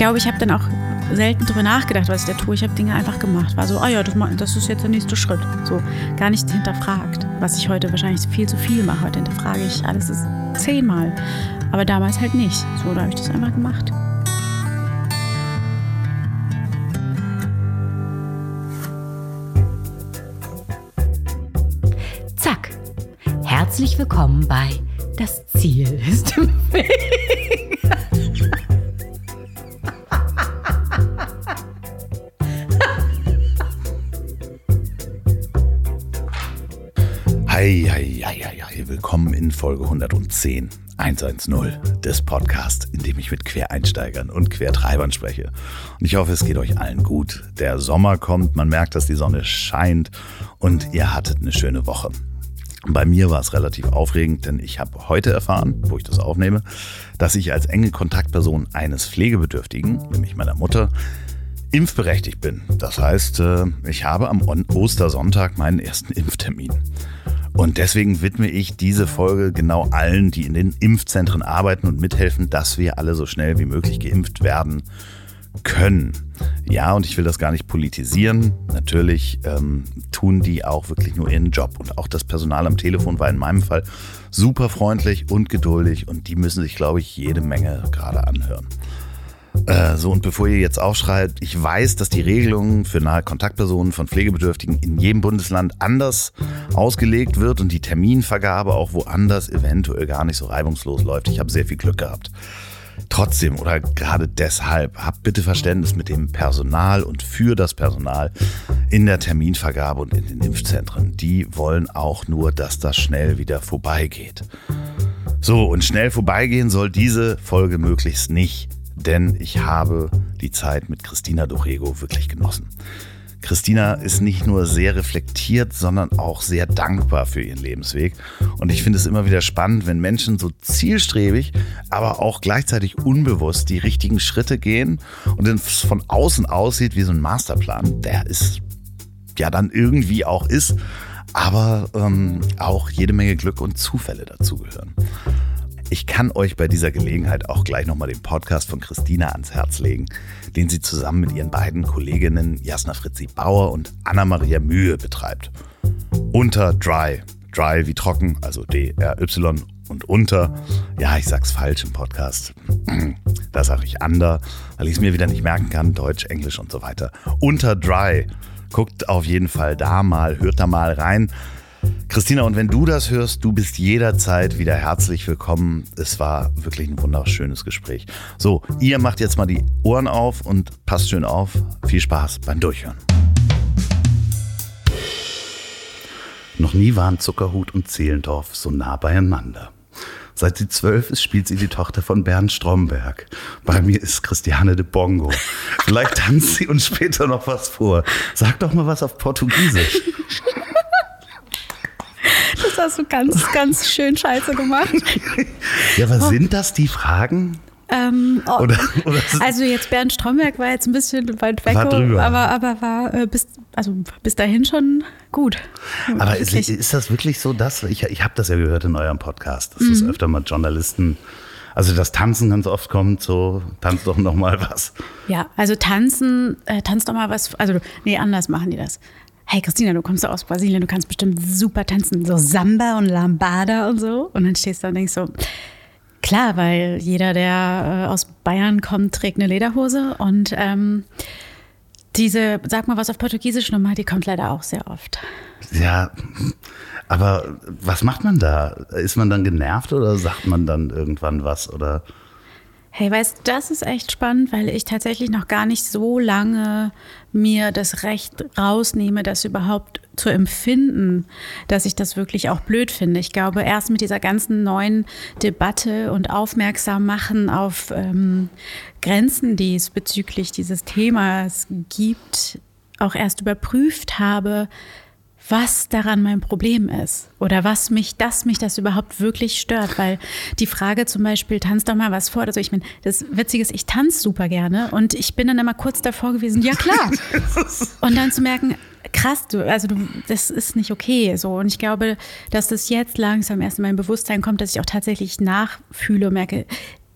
glaube, ich habe dann auch selten drüber nachgedacht, was ich da tue. Ich habe Dinge einfach gemacht. War so, ah ja, das, das ist jetzt der nächste Schritt. So, gar nicht hinterfragt. Was ich heute wahrscheinlich viel zu viel mache. Heute hinterfrage ich alles ist zehnmal. Aber damals halt nicht. So, da habe ich das einfach gemacht. Zack. Herzlich willkommen bei Das Ziel ist im Weg. In Folge 110, 110 des Podcasts, in dem ich mit Quereinsteigern und Quertreibern spreche. Und ich hoffe, es geht euch allen gut. Der Sommer kommt, man merkt, dass die Sonne scheint und ihr hattet eine schöne Woche. Bei mir war es relativ aufregend, denn ich habe heute erfahren, wo ich das aufnehme, dass ich als enge Kontaktperson eines Pflegebedürftigen, nämlich meiner Mutter, impfberechtigt bin. Das heißt, äh, ich habe am Ostersonntag meinen ersten Impftermin. Und deswegen widme ich diese Folge genau allen, die in den Impfzentren arbeiten und mithelfen, dass wir alle so schnell wie möglich geimpft werden können. Ja, und ich will das gar nicht politisieren. Natürlich ähm, tun die auch wirklich nur ihren Job. Und auch das Personal am Telefon war in meinem Fall super freundlich und geduldig. Und die müssen sich, glaube ich, jede Menge gerade anhören. Äh, so, und bevor ihr jetzt aufschreit, ich weiß, dass die Regelungen für nahe Kontaktpersonen von Pflegebedürftigen in jedem Bundesland anders ausgelegt wird und die Terminvergabe auch woanders eventuell gar nicht so reibungslos läuft. Ich habe sehr viel Glück gehabt. Trotzdem oder gerade deshalb habt bitte Verständnis mit dem Personal und für das Personal in der Terminvergabe und in den Impfzentren. Die wollen auch nur, dass das schnell wieder vorbeigeht. So, und schnell vorbeigehen soll diese Folge möglichst nicht denn ich habe die Zeit mit Christina Dorego wirklich genossen. Christina ist nicht nur sehr reflektiert, sondern auch sehr dankbar für ihren Lebensweg. Und ich finde es immer wieder spannend, wenn Menschen so zielstrebig, aber auch gleichzeitig unbewusst die richtigen Schritte gehen und es von außen aussieht wie so ein Masterplan, der ist ja dann irgendwie auch ist, aber ähm, auch jede Menge Glück und Zufälle dazugehören. Ich kann euch bei dieser Gelegenheit auch gleich nochmal den Podcast von Christina ans Herz legen, den sie zusammen mit ihren beiden Kolleginnen Jasna Fritzi Bauer und Anna-Maria Mühe betreibt. Unter Dry, Dry wie trocken, also D-R-Y und unter, ja, ich sag's falsch im Podcast, da sage ich under, weil ich es mir wieder nicht merken kann, Deutsch, Englisch und so weiter. Unter Dry, guckt auf jeden Fall da mal, hört da mal rein. Christina, und wenn du das hörst, du bist jederzeit wieder herzlich willkommen. Es war wirklich ein wunderschönes Gespräch. So, ihr macht jetzt mal die Ohren auf und passt schön auf. Viel Spaß beim Durchhören. Noch nie waren Zuckerhut und Zehlendorf so nah beieinander. Seit sie zwölf ist, spielt sie die Tochter von Bernd Stromberg. Bei mir ist Christiane de Bongo. Vielleicht tanzt sie uns später noch was vor. Sag doch mal was auf Portugiesisch. Das hast du ganz, ganz schön scheiße gemacht. Ja, was oh. sind das die Fragen? Ähm, oh, oder, oder also jetzt Bernd Stromberg war jetzt ein bisschen weit weg, aber, aber war äh, bis, also bis dahin schon gut. Aber ist, ist, das wirklich so, dass ich, ich habe das ja gehört in eurem Podcast, dass mhm. es öfter mal Journalisten also das Tanzen ganz oft kommt, so tanz doch noch mal was. Ja, also tanzen, äh, tanz doch mal was. Also nee, anders machen die das hey Christina, du kommst aus Brasilien, du kannst bestimmt super tanzen, so Samba und Lambada und so. Und dann stehst du da und denkst so, klar, weil jeder, der äh, aus Bayern kommt, trägt eine Lederhose und ähm, diese, sag mal was auf Portugiesisch nochmal, die kommt leider auch sehr oft. Ja, aber was macht man da? Ist man dann genervt oder sagt man dann irgendwann was oder? Hey, weißt das ist echt spannend, weil ich tatsächlich noch gar nicht so lange mir das Recht rausnehme, das überhaupt zu empfinden, dass ich das wirklich auch blöd finde. Ich glaube, erst mit dieser ganzen neuen Debatte und aufmerksam machen auf ähm, Grenzen, die es bezüglich dieses Themas gibt, auch erst überprüft habe, was daran mein Problem ist oder was mich, dass mich das überhaupt wirklich stört. Weil die Frage zum Beispiel, tanz doch mal was vor. Also ich meine, das Witzige ist, ich tanze super gerne und ich bin dann immer kurz davor gewesen, ja klar. und dann zu merken, krass, du, also du, das ist nicht okay. So. Und ich glaube, dass das jetzt langsam erst in mein Bewusstsein kommt, dass ich auch tatsächlich nachfühle und merke,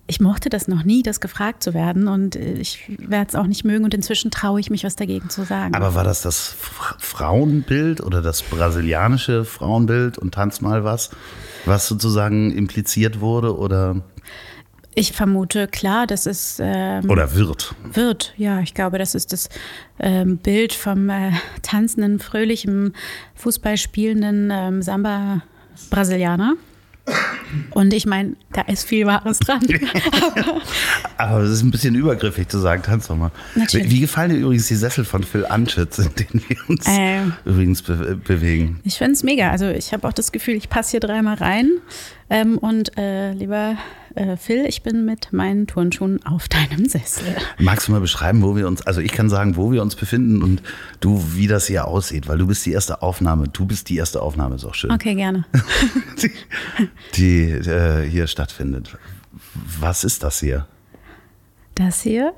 ich mochte das noch nie, das gefragt zu werden und ich werde es auch nicht mögen und inzwischen traue ich mich, was dagegen zu sagen. Aber war das das Frauenbild oder das brasilianische Frauenbild und tanz mal was, was sozusagen impliziert wurde oder? Ich vermute, klar, das ist. Ähm, Oder wird. Wird, ja. Ich glaube, das ist das ähm, Bild vom äh, tanzenden, fröhlichen, Fußballspielenden ähm, Samba-Brasilianer. Und ich meine, da ist viel Wahres dran. Aber es ist ein bisschen übergriffig zu sagen, tanz doch mal. Natürlich. Wie gefallen dir übrigens die Sessel von Phil Anschütz, in denen wir uns Ähm. übrigens be bewegen? Ich finde es mega. Also ich habe auch das Gefühl, ich passe hier dreimal rein. Ähm, und äh, lieber äh, Phil, ich bin mit meinen Turnschuhen auf deinem Sessel. Magst du mal beschreiben, wo wir uns, also ich kann sagen, wo wir uns befinden und du, wie das hier aussieht, weil du bist die erste Aufnahme, du bist die erste Aufnahme, ist auch schön, Okay, gerne. die, die äh, hier stattfindet. Was ist das hier? Das hier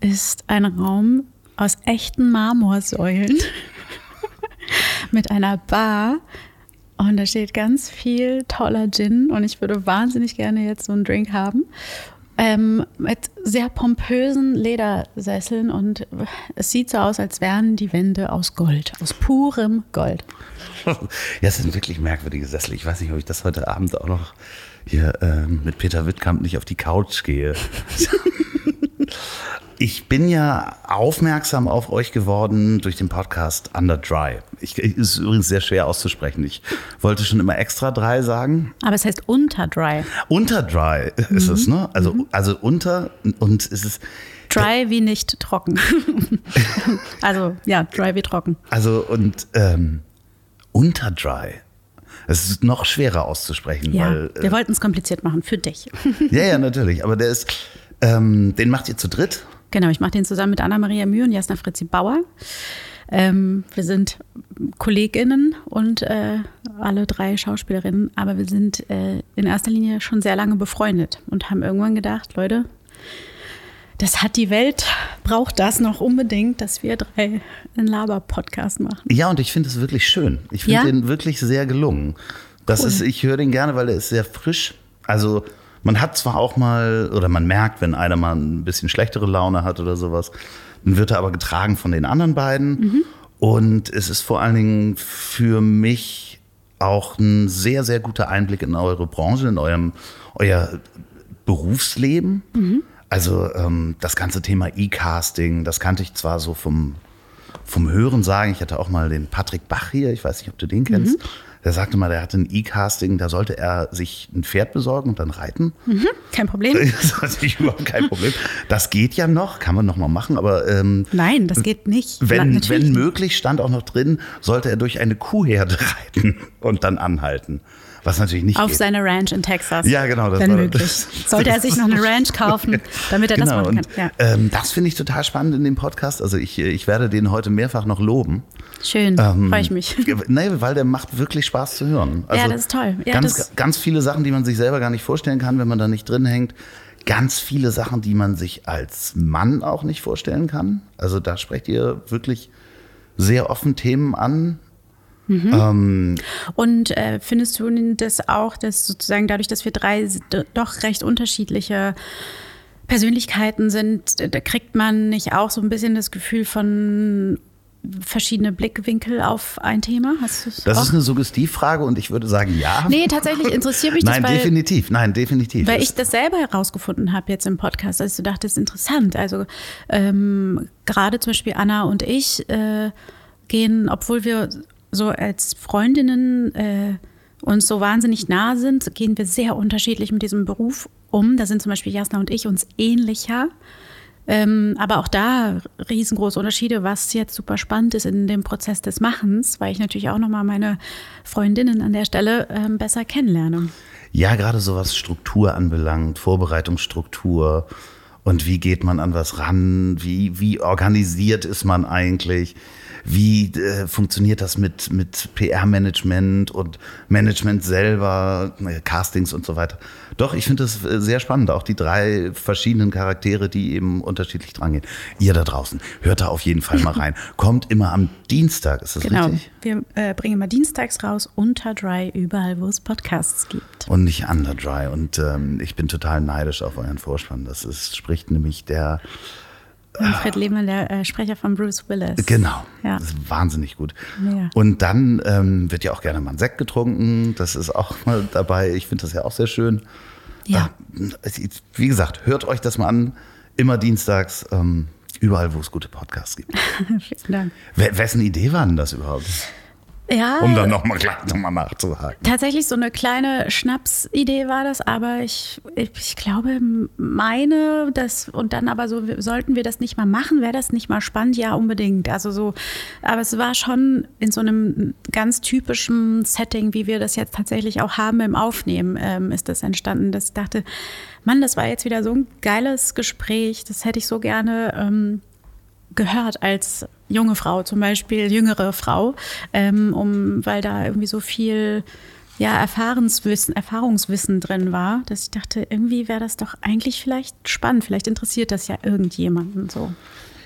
ist ein Raum aus echten Marmorsäulen mit einer Bar. Und da steht ganz viel toller Gin und ich würde wahnsinnig gerne jetzt so einen Drink haben. Ähm, mit sehr pompösen Ledersesseln und es sieht so aus, als wären die Wände aus Gold, aus purem Gold. Ja, es sind wirklich merkwürdige Sessel. Ich weiß nicht, ob ich das heute Abend auch noch hier ähm, mit Peter Wittkamp nicht auf die Couch gehe. Ich bin ja aufmerksam auf euch geworden durch den Podcast Under Dry. Ich, ist übrigens sehr schwer auszusprechen. Ich wollte schon immer extra dry sagen. Aber es heißt Unterdry. Unter Dry ist es, ne? Also, also unter und es ist. Dry wie nicht trocken. also ja, dry wie trocken. Also und ähm, unter Dry. Es ist noch schwerer auszusprechen, Ja, weil. äh, wir wollten es kompliziert machen für dich. Ja, ja, natürlich. Aber der ist, ähm, den macht ihr zu dritt. Genau, ich mache den zusammen mit Anna-Maria Mühe und Jasna Fritzi Bauer. Ähm, wir sind KollegInnen und äh, alle drei Schauspielerinnen, aber wir sind äh, in erster Linie schon sehr lange befreundet und haben irgendwann gedacht, Leute, das hat die Welt, braucht das noch unbedingt, dass wir drei einen Laber-Podcast machen. Ja, und ich finde es wirklich schön. Ich finde Ja? den wirklich sehr gelungen. Das Cool. ist, ich höre den gerne, weil er ist sehr frisch. Also man hat zwar auch mal, oder man merkt, wenn einer mal ein bisschen schlechtere Laune hat oder sowas, dann wird er aber getragen von den anderen beiden. Mhm. Und es ist vor allen Dingen für mich auch ein sehr, sehr guter Einblick in eure Branche, in eurem, euer Berufsleben. Mhm. Also ähm, das ganze Thema E-Casting, das kannte ich zwar so vom, vom Hören sagen. Ich hatte auch mal den Patrick Bach hier, ich weiß nicht, ob du den kennst. Der sagte mal, der hatte ein E-Casting, da sollte er sich ein Pferd besorgen und dann reiten. Kein Problem. Das ist natürlich überhaupt kein Problem. Das geht ja noch, kann man noch mal machen, aber ähm, Nein, das geht nicht. Na, wenn, natürlich wenn möglich, stand auch noch drin, sollte er durch eine Kuhherde reiten und dann anhalten. Was natürlich nicht Auf geht. seine Ranch in Texas. Ja, genau, das Wenn möglich. das- Sollte er sich noch eine Ranch kaufen, damit er das Genau, machen und, kann. Ja. ähm, das finde ich total spannend in dem Podcast. Also ich, ich werde den heute mehrfach noch loben. Schön, Ähm, freue ich mich. Nee, weil der macht wirklich Spaß zu hören. Also Ja, das ist toll. Ja, ganz, das- ganz viele Sachen, die man sich selber gar nicht vorstellen kann, wenn man da nicht drin hängt. Ganz viele Sachen, die man sich als Mann auch nicht vorstellen kann. Also da sprecht ihr wirklich sehr offen Themen an. Und äh, findest du das auch, dass sozusagen dadurch, dass wir drei doch recht unterschiedliche Persönlichkeiten sind, da kriegt man nicht auch so ein bisschen das Gefühl von verschiedene Blickwinkel auf ein Thema? Hast du's Das auch? ist eine Suggestivfrage und ich würde sagen, ja. Nee, tatsächlich interessiert mich das, Nein, weil- definitiv. Nein, definitiv. Weil ich das selber herausgefunden habe jetzt im Podcast, als du dachtest, interessant. Also ähm, gerade zum Beispiel Anna und ich äh, gehen, obwohl wir so als Freundinnen äh, uns so wahnsinnig nah sind, gehen wir sehr unterschiedlich mit diesem Beruf um. Da sind zum Beispiel Jasna und ich uns ähnlicher. Ähm, aber auch da riesengroße Unterschiede, was jetzt super spannend ist in dem Prozess des Machens, weil ich natürlich auch nochmal meine Freundinnen an der Stelle ähm, besser kennenlerne. Ja, gerade so was Struktur anbelangt, Vorbereitungsstruktur Und wie geht man an was ran? Wie, wie organisiert ist man eigentlich? Wie äh, funktioniert das mit, mit PR-Management und Management selber, äh, Castings und so weiter? Doch, ich finde das äh, sehr spannend. Auch die drei verschiedenen Charaktere, die eben unterschiedlich drangehen. Ihr da draußen, hört da auf jeden Fall mal rein. Kommt immer am Dienstag, ist das genau. richtig? Wir äh, bringen immer dienstags raus, unter Dry, überall, wo es Podcasts gibt. Und nicht under dry. Und ähm, ich bin total neidisch auf euren Vorspann. Das ist, spricht nämlich der Manfred Lehmann, der äh, Sprecher von Bruce Willis. Genau. Ja. Das ist wahnsinnig gut. Mega. Und dann ähm, wird ja auch gerne mal ein Sekt getrunken. Das ist auch mal dabei. Ich finde das ja auch sehr schön. Ja. Äh, Wie gesagt, hört euch das mal an. Immer dienstags, ähm, überall, wo es gute Podcasts gibt. Vielen Dank. W wessen Idee war denn das überhaupt? Ja, Um dann nochmal gleich nochmal nachzuhaken. tatsächlich so eine kleine Schnapsidee war das, aber ich, ich, ich glaube, meine, das und dann aber so, sollten wir das nicht mal machen, wäre das nicht mal spannend? Ja, unbedingt. Also so, aber es war schon in so einem ganz typischen Setting, wie wir das jetzt tatsächlich auch haben im Aufnehmen, ähm, ist das entstanden, dass ich dachte, Mann, das war jetzt wieder so ein geiles Gespräch, das hätte ich so gerne ähm, gehört als junge Frau, zum Beispiel jüngere Frau, ähm, um, weil da irgendwie so viel ja, Erfahrungswissen, Erfahrungswissen drin war, dass ich dachte, irgendwie wäre das doch eigentlich vielleicht spannend, vielleicht interessiert das ja irgendjemanden so.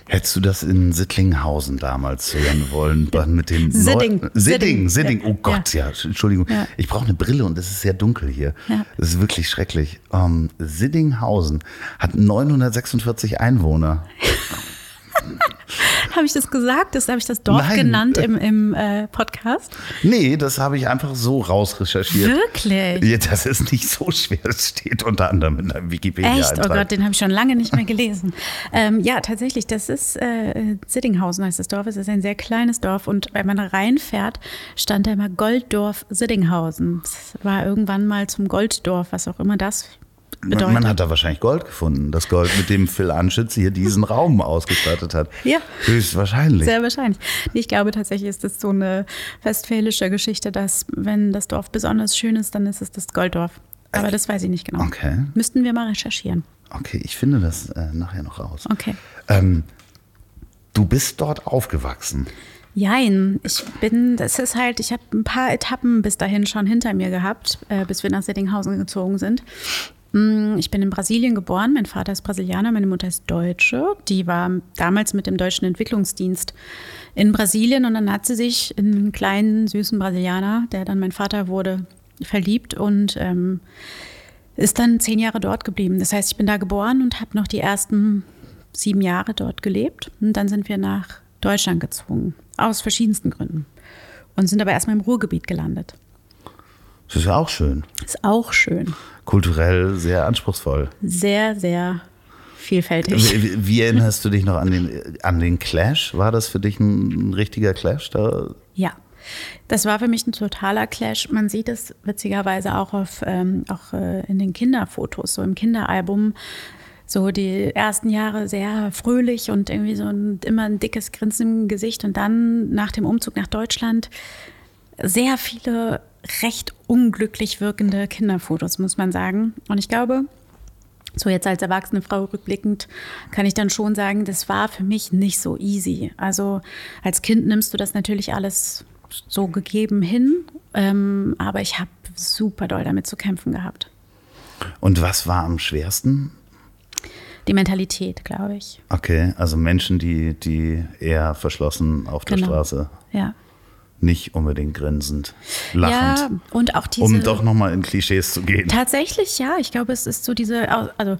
Hättest du das in Sittlinghausen damals hören wollen? Mit den Sidding. Neu- Sidding, Sidding. Sidding. Oh Ja. Gott, ja. Entschuldigung. Ja. Ich brauche eine Brille und es ist sehr dunkel hier. Ja. Das ist wirklich schrecklich. Ähm, Siddinghausen hat 946 Einwohner. Habe ich das gesagt? Das habe ich das Dorf Nein. genannt im, im äh, Podcast? Nee, das habe ich einfach so rausrecherchiert. Wirklich? Ja, das ist nicht so schwer. Es steht unter anderem in einem Echt? Wikipedia-Eintrag. Oh Gott, den habe ich schon lange nicht mehr gelesen. ähm, ja, tatsächlich, das ist äh, Siddinghausen heißt das Dorf. Es ist ein sehr kleines Dorf und wenn man reinfährt, stand da immer Golddorf Siddinghausen. Das war irgendwann mal zum Golddorf, was auch immer das bedeutet. Man, man hat da wahrscheinlich Gold gefunden. Das Gold, mit dem Phil Anschütz hier diesen Raum ausgestattet hat. Ja. Höchstwahrscheinlich. Sehr wahrscheinlich. Ich glaube tatsächlich ist das so eine westfälische Geschichte, dass wenn das Dorf besonders schön ist, dann ist es das Golddorf. Aber das weiß ich nicht genau. Okay. Müssten wir mal recherchieren. Okay, ich finde das äh, nachher noch raus. Okay. Ähm, du bist dort aufgewachsen. Jein, ich bin, das ist halt, ich habe ein paar Etappen bis dahin schon hinter mir gehabt, äh, bis wir nach Siddinghausen gezogen sind. Mm, Ich bin in Brasilien geboren, mein Vater ist Brasilianer, meine Mutter ist Deutsche. Die war damals mit dem Deutschen Entwicklungsdienst in Brasilien und dann hat sie sich in einen kleinen, süßen Brasilianer, der dann mein Vater wurde, verliebt und ähm, ist dann zehn Jahre dort geblieben. Das heißt, ich bin da geboren und habe noch die ersten sieben Jahre dort gelebt. Und dann sind wir nach Deutschland gezogen, aus verschiedensten Gründen. Und sind aber erstmal im Ruhrgebiet gelandet. Das ist ja auch schön. Ist auch schön. Kulturell sehr anspruchsvoll. Sehr, sehr vielfältig. Wie, wie- erinnerst du dich noch an den, an den Clash? War das für dich ein, ein richtiger Clash? Da? Ja, das war für mich ein totaler Clash. Man sieht es witzigerweise auch, auf, ähm, auch äh, in den Kinderfotos, so im Kinderalbum. So die ersten Jahre sehr fröhlich und irgendwie so ein, immer ein dickes Grinsen im Gesicht. Und dann nach dem Umzug nach Deutschland sehr viele recht unglücklich wirkende Kinderfotos, muss man sagen. Und ich glaube, so jetzt als erwachsene Frau rückblickend kann ich dann schon sagen, das war für mich nicht so easy. Also als Kind nimmst du das natürlich alles so gegeben hin, ähm, aber ich habe super doll damit zu kämpfen gehabt. Und was war am schwersten? Die Mentalität, glaube ich. Okay, also Menschen, die, die eher verschlossen auf der Genau. Straße, Ja. Nicht unbedingt grinsend, Ja, lachend. und auch diese. um doch nochmal in Klischees zu gehen. Tatsächlich, ja. Ich glaube, es ist so diese, also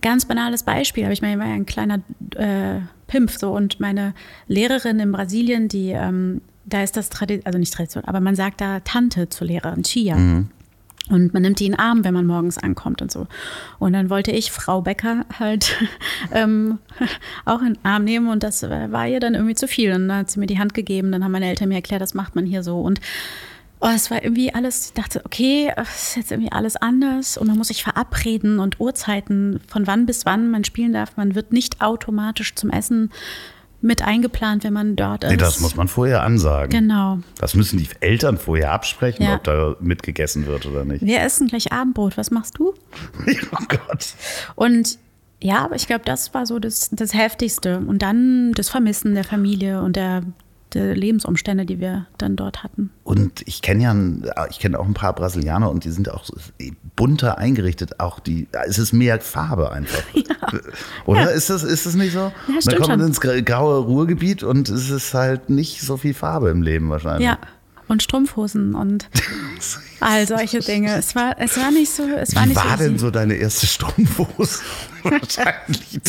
ganz banales Beispiel, aber ich meine, ich war ja ein kleiner äh, Pimp so und meine Lehrerin in Brasilien, die, ähm, da ist das Tradition, also nicht Tradition, aber man sagt da Tante zur Lehrerin, Chia. Und man nimmt die in den Arm, wenn man morgens ankommt und so. Und dann wollte ich Frau Becker halt ähm, auch in den Arm nehmen und das war ihr dann irgendwie zu viel. Und dann hat sie mir die Hand gegeben, dann haben meine Eltern mir erklärt, das macht man hier so. Und oh, es war irgendwie alles, ich dachte, okay, es ist jetzt irgendwie alles anders und man muss sich verabreden und Uhrzeiten, von wann bis wann man spielen darf. Man wird nicht automatisch zum Essen mit eingeplant, wenn man dort ist. Nee, das muss man vorher ansagen. Genau. Das müssen die Eltern vorher absprechen, Ja. ob da mitgegessen wird oder nicht. Wir essen gleich Abendbrot, was machst du? oh Gott. Und Ja, aber ich glaube, das war so das, das Heftigste. Und dann das Vermissen der Familie und der, der Lebensumstände, die wir dann dort hatten. Und ich kenne ja, ich kenne auch ein paar Brasilianer und die sind auch bunter eingerichtet. Auch die, es ist mehr Farbe einfach. Ja. Oder ja. ist das, ist das nicht so? Ja, Dann kommt man ins graue Ruhrgebiet und es ist halt nicht so viel Farbe im Leben wahrscheinlich. Ja. Und Strumpfhosen und all solche Dinge. Es war, es war nicht so. Es war Wie nicht war so denn so deine erste Strumpfhose? Wahrscheinlich.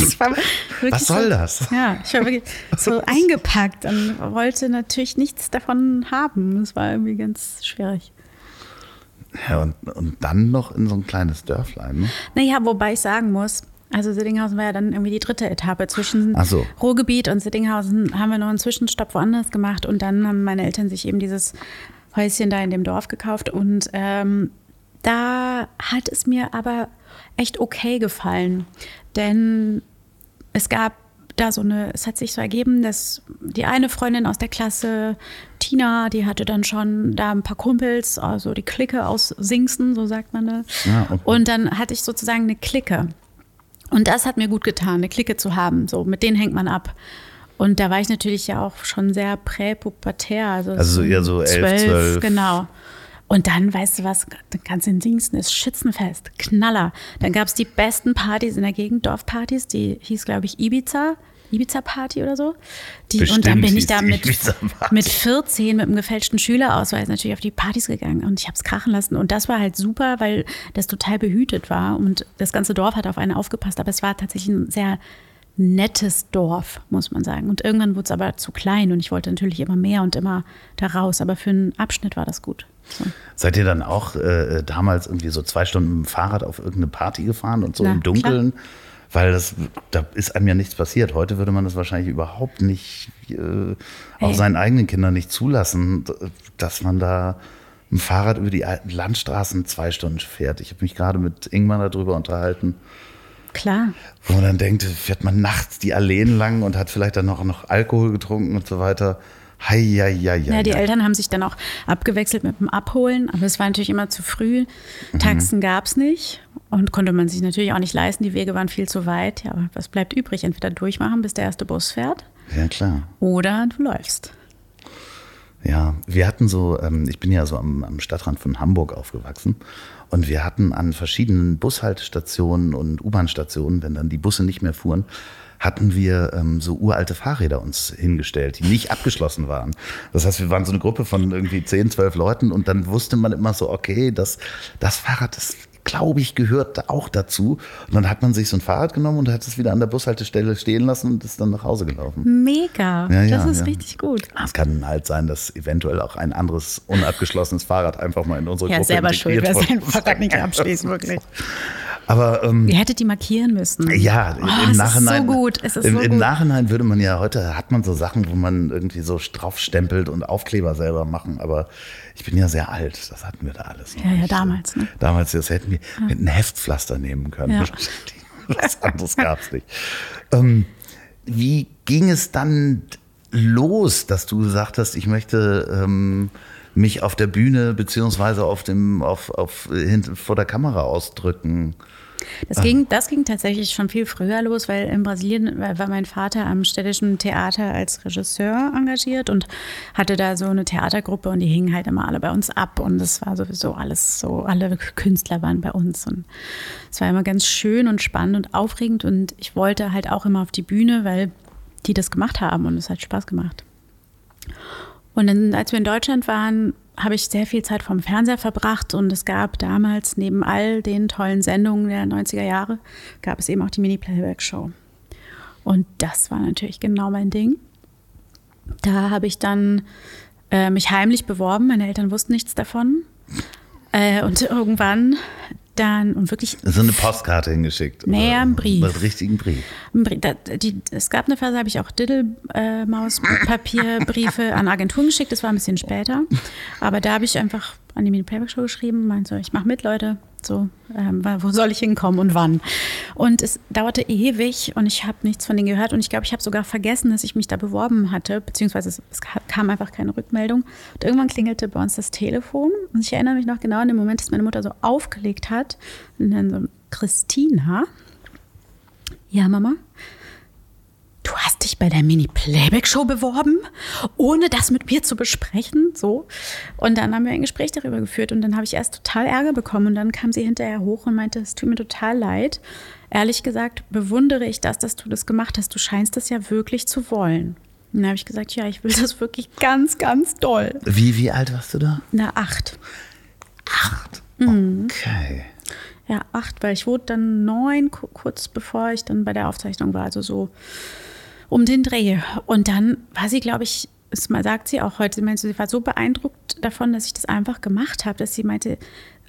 Was soll so, das? Ja, ich war wirklich so eingepackt und wollte natürlich nichts davon haben. Es war irgendwie ganz schwierig. Ja, und, und dann noch in so ein kleines Dörflein, ne? Naja, wobei ich sagen muss, also Siddinghausen war ja dann irgendwie die dritte Etappe. Zwischen so. Ruhrgebiet und Siddinghausen haben wir noch einen Zwischenstopp woanders gemacht und dann haben meine Eltern sich eben dieses Häuschen da in dem Dorf gekauft und ähm, da hat es mir aber echt okay gefallen, denn es gab da so eine, es hat sich so ergeben, dass die eine Freundin aus der Klasse, Tina, die hatte dann schon da ein paar Kumpels, also die Clique aus Singsten, so sagt man das. Ja, okay. Und dann hatte ich sozusagen eine Clique. Und das hat mir gut getan, eine Clique zu haben. So, mit denen hängt man ab. Und da war ich natürlich ja auch schon sehr präpubertär. Also, Also so eher so elf, zwölf. Genau. Und dann, weißt du was, ganz in Dingsten ist Schützenfest, Knaller. Dann gab es die besten Partys in der Gegend, Dorfpartys, die hieß, glaube ich, Ibiza. Ibiza-Party oder so. Die, und dann bin ich da mit, mit 14 mit einem gefälschten Schülerausweis natürlich auf die Partys gegangen und ich habe es krachen lassen. Und das war halt super, weil das total behütet war und das ganze Dorf hat auf einen aufgepasst. Aber es war tatsächlich ein sehr nettes Dorf, muss man sagen. Und irgendwann wurde es aber zu klein und ich wollte natürlich immer mehr und immer da raus. Aber für einen Abschnitt war das gut. So. Seid ihr dann auch äh, damals irgendwie so zwei Stunden mit dem Fahrrad auf irgendeine Party gefahren und so Na, im Dunkeln? Weil das, da ist einem ja nichts passiert. Heute würde man das wahrscheinlich überhaupt nicht, äh, auch seinen eigenen Kindern nicht zulassen, dass man da mit dem Fahrrad über die alten Landstraßen zwei Stunden fährt. Ich habe mich gerade mit Ingmar darüber unterhalten, Klar. wo man dann denkt, fährt man nachts die Alleen lang und hat vielleicht dann noch, noch Alkohol getrunken und so weiter. Hei, hei, hei, Ja, die hei. Eltern haben sich dann auch abgewechselt mit dem Abholen, aber es war natürlich immer zu früh. Mhm. Taxen gab es nicht und konnte man sich natürlich auch nicht leisten. Die Wege waren viel zu weit. Ja, aber was bleibt übrig? Entweder durchmachen, bis der erste Bus fährt, Ja, klar. oder du läufst. Ja, wir hatten so, ähm, ich bin ja so am, am Stadtrand von Hamburg aufgewachsen und wir hatten an verschiedenen Bushaltestationen und U-Bahn-Stationen, wenn dann die Busse nicht mehr fuhren, hatten wir ähm, so uralte Fahrräder uns hingestellt, die nicht abgeschlossen waren. Das heißt, wir waren so eine Gruppe von irgendwie 10, 12 Leuten und dann wusste man immer so, okay, das, das Fahrrad, das glaube ich, gehört auch dazu. Und dann hat man sich so ein Fahrrad genommen und hat es wieder an der Bushaltestelle stehen lassen und ist dann nach Hause gelaufen. Mega. Ja, ja, das ist ja. richtig gut. Es kann halt sein, dass eventuell auch ein anderes unabgeschlossenes Fahrrad einfach mal in unsere Ja, Gruppe selber schuld, wer sein. Fahrrad nicht abschließt, wirklich. Aber ähm, Ihr hättet die markieren müssen. ja, oh, im es Nachhinein. Ist so gut. Es ist im, so Im gut. Nachhinein würde man ja heute hat man so Sachen, wo man irgendwie so draufstempelt und Aufkleber selber machen. Aber ich bin ja sehr alt. Das hatten wir da alles. noch Ja, ja, nicht. damals, ne? Damals, das hätten wir mit einem Heftpflaster nehmen können. Ja. Was anderes gab es nicht. Ähm, wie ging es dann los, dass du gesagt hast, ich möchte ähm, mich auf der Bühne beziehungsweise auf dem, auf, auf, hint, vor der Kamera ausdrücken? Das ging, das ging tatsächlich schon viel früher los, weil in Brasilien war mein Vater am städtischen Theater als Regisseur engagiert und hatte da so eine Theatergruppe und die hingen halt immer alle bei uns ab und das war sowieso alles so, alle Künstler waren bei uns und es war immer ganz schön und spannend und aufregend und ich wollte halt auch immer auf die Bühne, weil die das gemacht haben und es hat Spaß gemacht. Und dann, als wir in Deutschland waren, habe ich sehr viel Zeit vom Fernseher verbracht und es gab damals neben all den tollen Sendungen der 90er Jahre, gab es eben auch die Mini-Playback-Show. Und das war natürlich genau mein Ding. Da habe ich dann äh, mich heimlich beworben, meine Eltern wussten nichts davon. Äh, und irgendwann dann, und wirklich So eine Postkarte hingeschickt. Nee, oder ein Brief. Einen richtigen Brief. Ein Brie- da- Die, es gab eine Phase, habe ich auch Diddle-Maus-Papierbriefe an Agenturen geschickt. Das war ein bisschen später. Aber da habe ich einfach an die Mini-Playback-Show geschrieben, meinte so, ich mache mit, Leute. So, ähm, wo soll ich hinkommen und wann? Und es dauerte ewig und ich habe nichts von denen gehört. Und ich glaube, ich habe sogar vergessen, dass ich mich da beworben hatte, beziehungsweise es, es ka- kam einfach keine Rückmeldung. Und irgendwann klingelte bei uns das Telefon. Und ich erinnere mich noch genau an den Moment, dass meine Mutter so aufgelegt hat. Und dann so, Christina, ja, Mama, du hast dich bei der Mini-Playback-Show beworben, ohne das mit mir zu besprechen. So. Und dann haben wir ein Gespräch darüber geführt und dann habe ich erst total Ärger bekommen und dann kam sie hinterher hoch und meinte, es tut mir total leid. Ehrlich gesagt bewundere ich das, dass du das gemacht hast. Du scheinst das ja wirklich zu wollen. Und dann habe ich gesagt, ja, ich will das wirklich ganz, ganz doll. Wie, wie alt warst du da? Na, acht. Acht. Mhm. Okay. Ja, acht, weil ich wurde dann neun, ku- kurz bevor ich dann bei der Aufzeichnung war, also so um den Dreh. Und dann war sie, glaube ich, das mal sagt sie auch heute, sie meinte, sie war so beeindruckt davon, dass ich das einfach gemacht habe, dass sie meinte,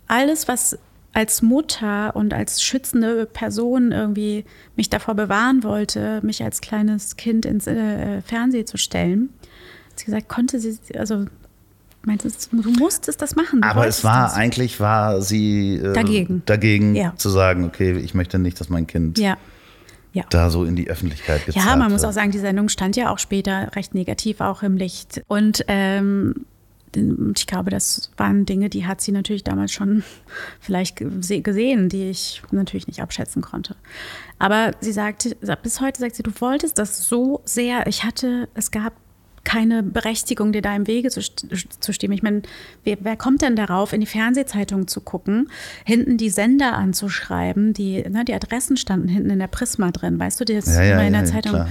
alles, was als Mutter und als schützende Person irgendwie mich davor bewahren wollte, mich als kleines Kind ins äh, Fernsehen zu stellen, hat sie gesagt, konnte sie, also meinte, du musstest das machen. Aber es war das. eigentlich war sie äh, Dagegen. dagegen Ja. zu sagen, okay, ich möchte nicht, dass mein Kind Ja. Ja. da so in die Öffentlichkeit gezerrt Ja, man muss auch sagen, die Sendung stand ja auch später recht negativ auch im Licht. Und ähm, ich glaube, das waren Dinge, die hat sie natürlich damals schon vielleicht gese- gesehen, die ich natürlich nicht abschätzen konnte. Aber sie sagte, bis heute sagt sie, du wolltest das so sehr. Ich hatte, es gab keine Berechtigung, dir da im Wege zu, zu stehen. Ich meine, wer, wer kommt denn darauf, in die Fernsehzeitung zu gucken, hinten die Sender anzuschreiben, die, ne, die Adressen standen hinten in der Prisma drin, weißt du, das Ja, ja, immer in ja, der ja, Zeitung. klar.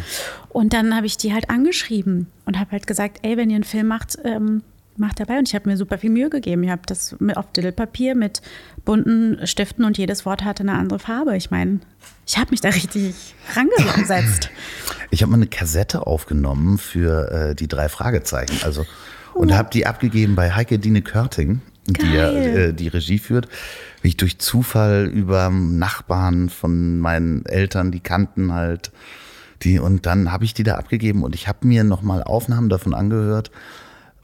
Und dann habe ich die halt angeschrieben und habe halt gesagt, ey, wenn ihr einen Film macht, ähm, macht dabei. Und ich habe mir super viel Mühe gegeben. Ich habe das auf Dillpapier mit bunten Stiften und jedes Wort hatte eine andere Farbe. Ich meine, ich habe mich da richtig rangesetzt. Ich habe mal eine Kassette aufgenommen für äh, die drei Fragezeichen. Also und habe die abgegeben bei Heike Dine Körting, die ja äh, die Regie führt. Wie ich durch Zufall über Nachbarn von meinen Eltern, die kannten halt die und dann habe ich die da abgegeben und ich habe mir noch mal Aufnahmen davon angehört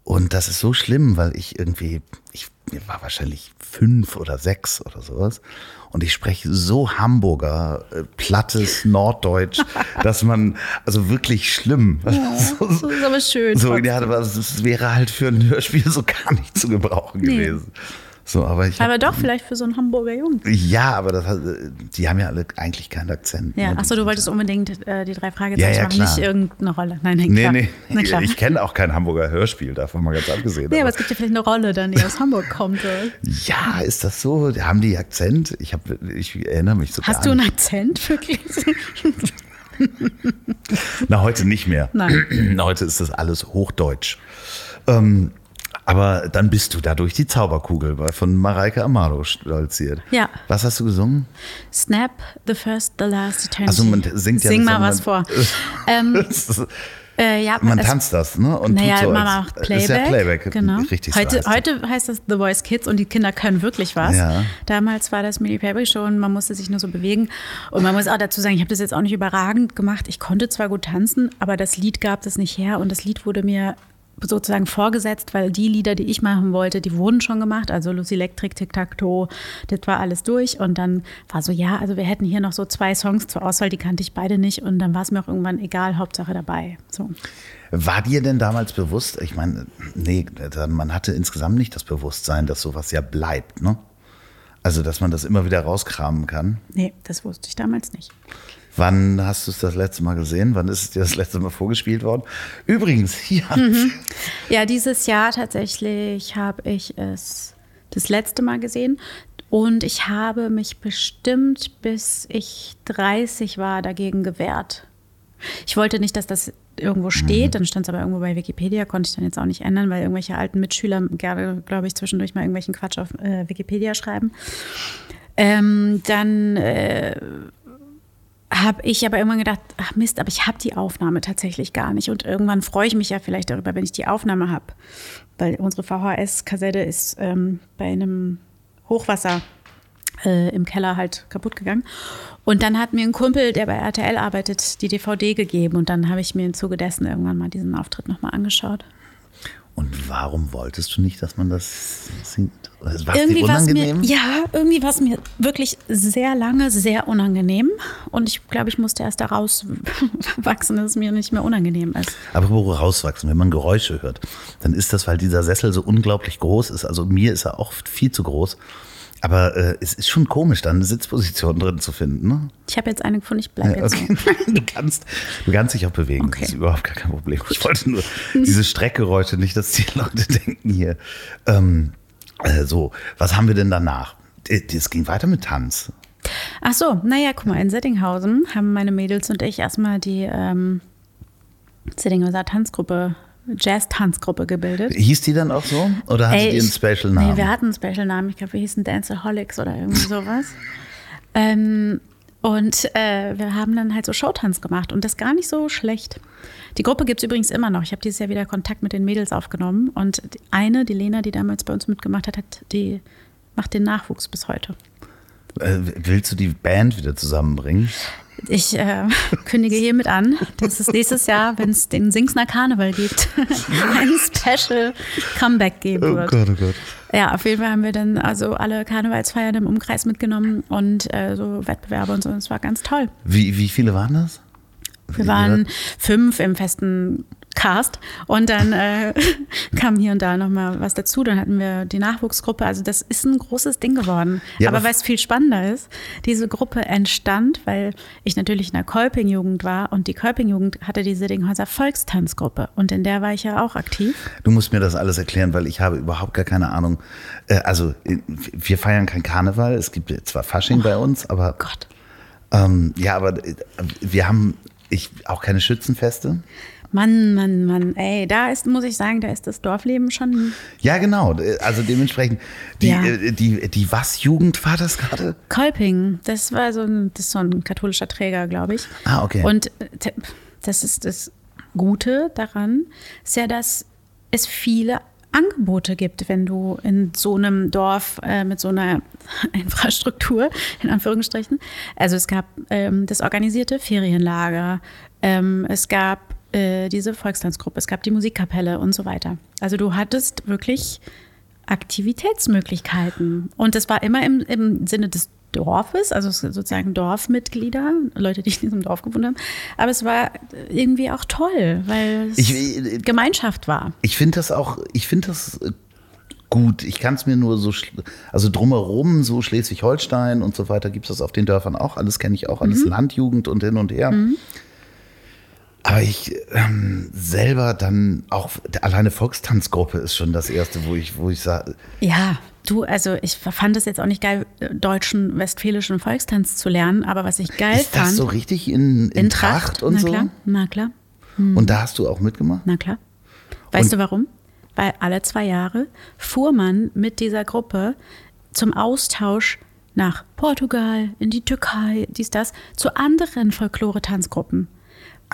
und das ist so schlimm, weil ich irgendwie ich war wahrscheinlich fünf oder sechs oder sowas und ich spreche so Hamburger äh, plattes Norddeutsch, dass man also wirklich schlimm. so, Das ist aber schön. so, trotzdem. ja, aber es wäre halt für ein Hörspiel so gar nicht zu gebrauchen Nee. gewesen. So, aber ich hab, aber doch, vielleicht für so einen Hamburger Jungen. ja, aber das, die haben ja alle eigentlich keinen Akzent. Ja, ne? achso, du wolltest unbedingt äh, die drei Fragezeichen Ja, ja, machen, klar. nicht irgendeine Rolle. Nein, nein, Nee, klar. nee, Na klar. ich kenne auch kein Hamburger Hörspiel, davon mal ganz abgesehen. nee, aber aber- es gibt ja vielleicht eine Rolle dann, die aus Hamburg kommt. oder? ja, ist das so? Haben die Akzent? Ich, hab, ich erinnere mich so Hast du einen. Akzent wirklich? Na, heute nicht mehr. Nein. heute ist das alles Hochdeutsch. Ähm, aber dann bist du dadurch die Zauberkugel von Mareike Amado stolziert. Ja. Was hast du gesungen? Snap, the first, the last eternity. Also man singt ja Sing mal was vor. ähm, äh, ja, Man es- tanzt das, ne? Und Naja, so, man macht Playback. Ist ja Playback, Genau. richtig. so heute, heißt es. heute heißt das The Voice Kids und die Kinder können wirklich was. Ja. Damals war das Mini Playback Show und man musste sich nur so bewegen. Und man muss auch dazu sagen, ich habe das jetzt auch nicht überragend gemacht. Ich konnte zwar gut tanzen, aber das Lied gab das nicht her und das Lied wurde mir sozusagen vorgesetzt, weil die Lieder, die ich machen wollte, die wurden schon gemacht. Also Lucy Electric, Tic Tac Toe, das war alles durch. Und dann war so, ja, also wir hätten hier noch so zwei Songs zur Auswahl, die kannte ich beide nicht. Und dann war es mir auch irgendwann egal, Hauptsache dabei. So. War dir denn damals bewusst, ich meine, nee, man hatte insgesamt nicht das Bewusstsein, dass sowas ja bleibt, ne? Also, dass man das immer wieder rauskramen kann. Nee, das wusste ich damals nicht. Wann hast du es das letzte Mal gesehen? Wann ist es dir das letzte Mal vorgespielt worden? Übrigens, hier. Mhm. Ja, dieses Jahr tatsächlich habe ich es das letzte Mal gesehen und ich habe mich bestimmt, bis ich 30 war, dagegen gewehrt. Ich wollte nicht, dass das irgendwo steht, dann stand es aber irgendwo bei Wikipedia, konnte ich dann jetzt auch nicht ändern, weil irgendwelche alten Mitschüler gerne, glaube ich, zwischendurch mal irgendwelchen Quatsch auf äh, Wikipedia schreiben. Ähm, dann äh, habe ich aber irgendwann gedacht, ach Mist, aber ich habe die Aufnahme tatsächlich gar nicht. Und irgendwann freue ich mich ja vielleicht darüber, wenn ich die Aufnahme habe. Weil unsere VHS-Kassette ist ähm, bei einem Hochwasser äh, im Keller halt kaputt gegangen. Und dann hat mir ein Kumpel, der bei RTL arbeitet, die DVD gegeben. Und dann habe ich mir im Zuge dessen irgendwann mal diesen Auftritt nochmal angeschaut. Und warum wolltest du nicht, dass man das singt? War irgendwie war es mir, ja, irgendwie war es mir wirklich sehr lange sehr unangenehm. Und ich glaube, ich musste erst da rauswachsen, dass es mir nicht mehr unangenehm ist. Aber wo rauswachsen, wenn man Geräusche hört, dann ist das, weil dieser Sessel so unglaublich groß ist. Also mir ist er auch viel zu groß. Aber äh, es ist schon komisch, da eine Sitzposition drin zu finden. Ne? Ich habe jetzt eine gefunden, ich bleibe jetzt. Okay. du, kannst, du kannst dich auch bewegen. Okay. Das ist überhaupt gar kein Problem. Ich wollte nur diese Streckgeräusche, nicht, dass die Leute denken hier. Ähm, äh, so, was haben wir denn danach? Es ging weiter mit Tanz. Ach so, naja, guck mal, in Settinghausen haben meine Mädels und ich erstmal die ähm, Settinghauser Tanzgruppe, Jazz-Tanzgruppe gebildet. Hieß die dann auch so? Oder hattet Ey, ihr einen Special-Namen? Nee, wir hatten einen Special-Namen. Ich glaube, wir hießen Danceaholics oder irgendwie sowas. ähm, und äh, wir haben dann halt so Showtanz gemacht und das gar nicht so schlecht. Die Gruppe gibt es übrigens immer noch. Ich habe dieses Jahr wieder Kontakt mit den Mädels aufgenommen und eine, die Lena, die damals bei uns mitgemacht hat, hat die macht den Nachwuchs bis heute. Äh, willst du die Band wieder zusammenbringen? Ich äh, kündige hiermit an, dass es nächstes Jahr, wenn es den Singsner Karneval gibt, ein Special Comeback geben wird. oh Gott. Ja, auf jeden Fall haben wir dann also alle Karnevalsfeiern im Umkreis mitgenommen und äh, so Wettbewerbe und so. Und es war ganz toll. Wie, wie viele waren das? Wir waren fünf im festen Cast und dann äh, kam hier und da nochmal was dazu. Dann hatten wir die Nachwuchsgruppe. Also das ist ein großes Ding geworden. Ja, aber was viel spannender ist, diese Gruppe entstand, weil ich natürlich in der Kolping-Jugend war und die Kolping-Jugend hatte die Siddinghäuser Volkstanzgruppe und in der war ich ja auch aktiv. Du musst mir das alles erklären, weil ich habe überhaupt gar keine Ahnung. Äh, Also, wir feiern kein Karneval. Es gibt zwar Fasching bei uns, aber Gott. ähm, ja, aber äh, wir haben ich, auch keine Schützenfeste. Mann, Mann, Mann, ey, da ist, muss ich sagen, da ist das Dorfleben schon Ja, genau. Also dementsprechend, die, Ja. äh, die, die was Jugend war das gerade? Kolping, das war so ein, das so ein katholischer Träger, glaube ich. Ah, okay. Und äh, das ist das Gute daran, ist ja, dass es viele Angebote gibt, wenn du in so einem Dorf äh, mit so einer Infrastruktur, in Anführungsstrichen, also es gab ähm, das organisierte Ferienlager, ähm, es gab äh, diese Volkstanzgruppe, es gab die Musikkapelle und so weiter. Also du hattest wirklich Aktivitätsmöglichkeiten. Und das war immer im, im Sinne des Dorfes, also sozusagen Dorfmitglieder, Leute, die in diesem Dorf gewohnt haben. Aber es war irgendwie auch toll, weil es Ich- äh, Gemeinschaft war. Ich finde das auch, ich finde das äh, gut. Ich kann es mir nur so, also drumherum, so Schleswig-Holstein und so weiter, gibt es das auf den Dörfern auch. Alles kenne ich auch, alles Landjugend und hin und her. Aber ich ähm, selber dann auch, alleine Volkstanzgruppe ist schon das erste, wo ich, wo ich sage, Ja, du, also ich fand es jetzt auch nicht geil, äh, deutschen, westfälischen Volkstanz zu lernen, aber was ich geil ist das fand. so richtig in, in, in Tracht, und na so? Klar, na klar, Und da hast du auch mitgemacht? na klar. Weißt Und- du warum? Weil alle zwei Jahre fuhr man mit dieser Gruppe zum Austausch nach Portugal, in die Türkei, dies, das, zu anderen Folklore-Tanzgruppen.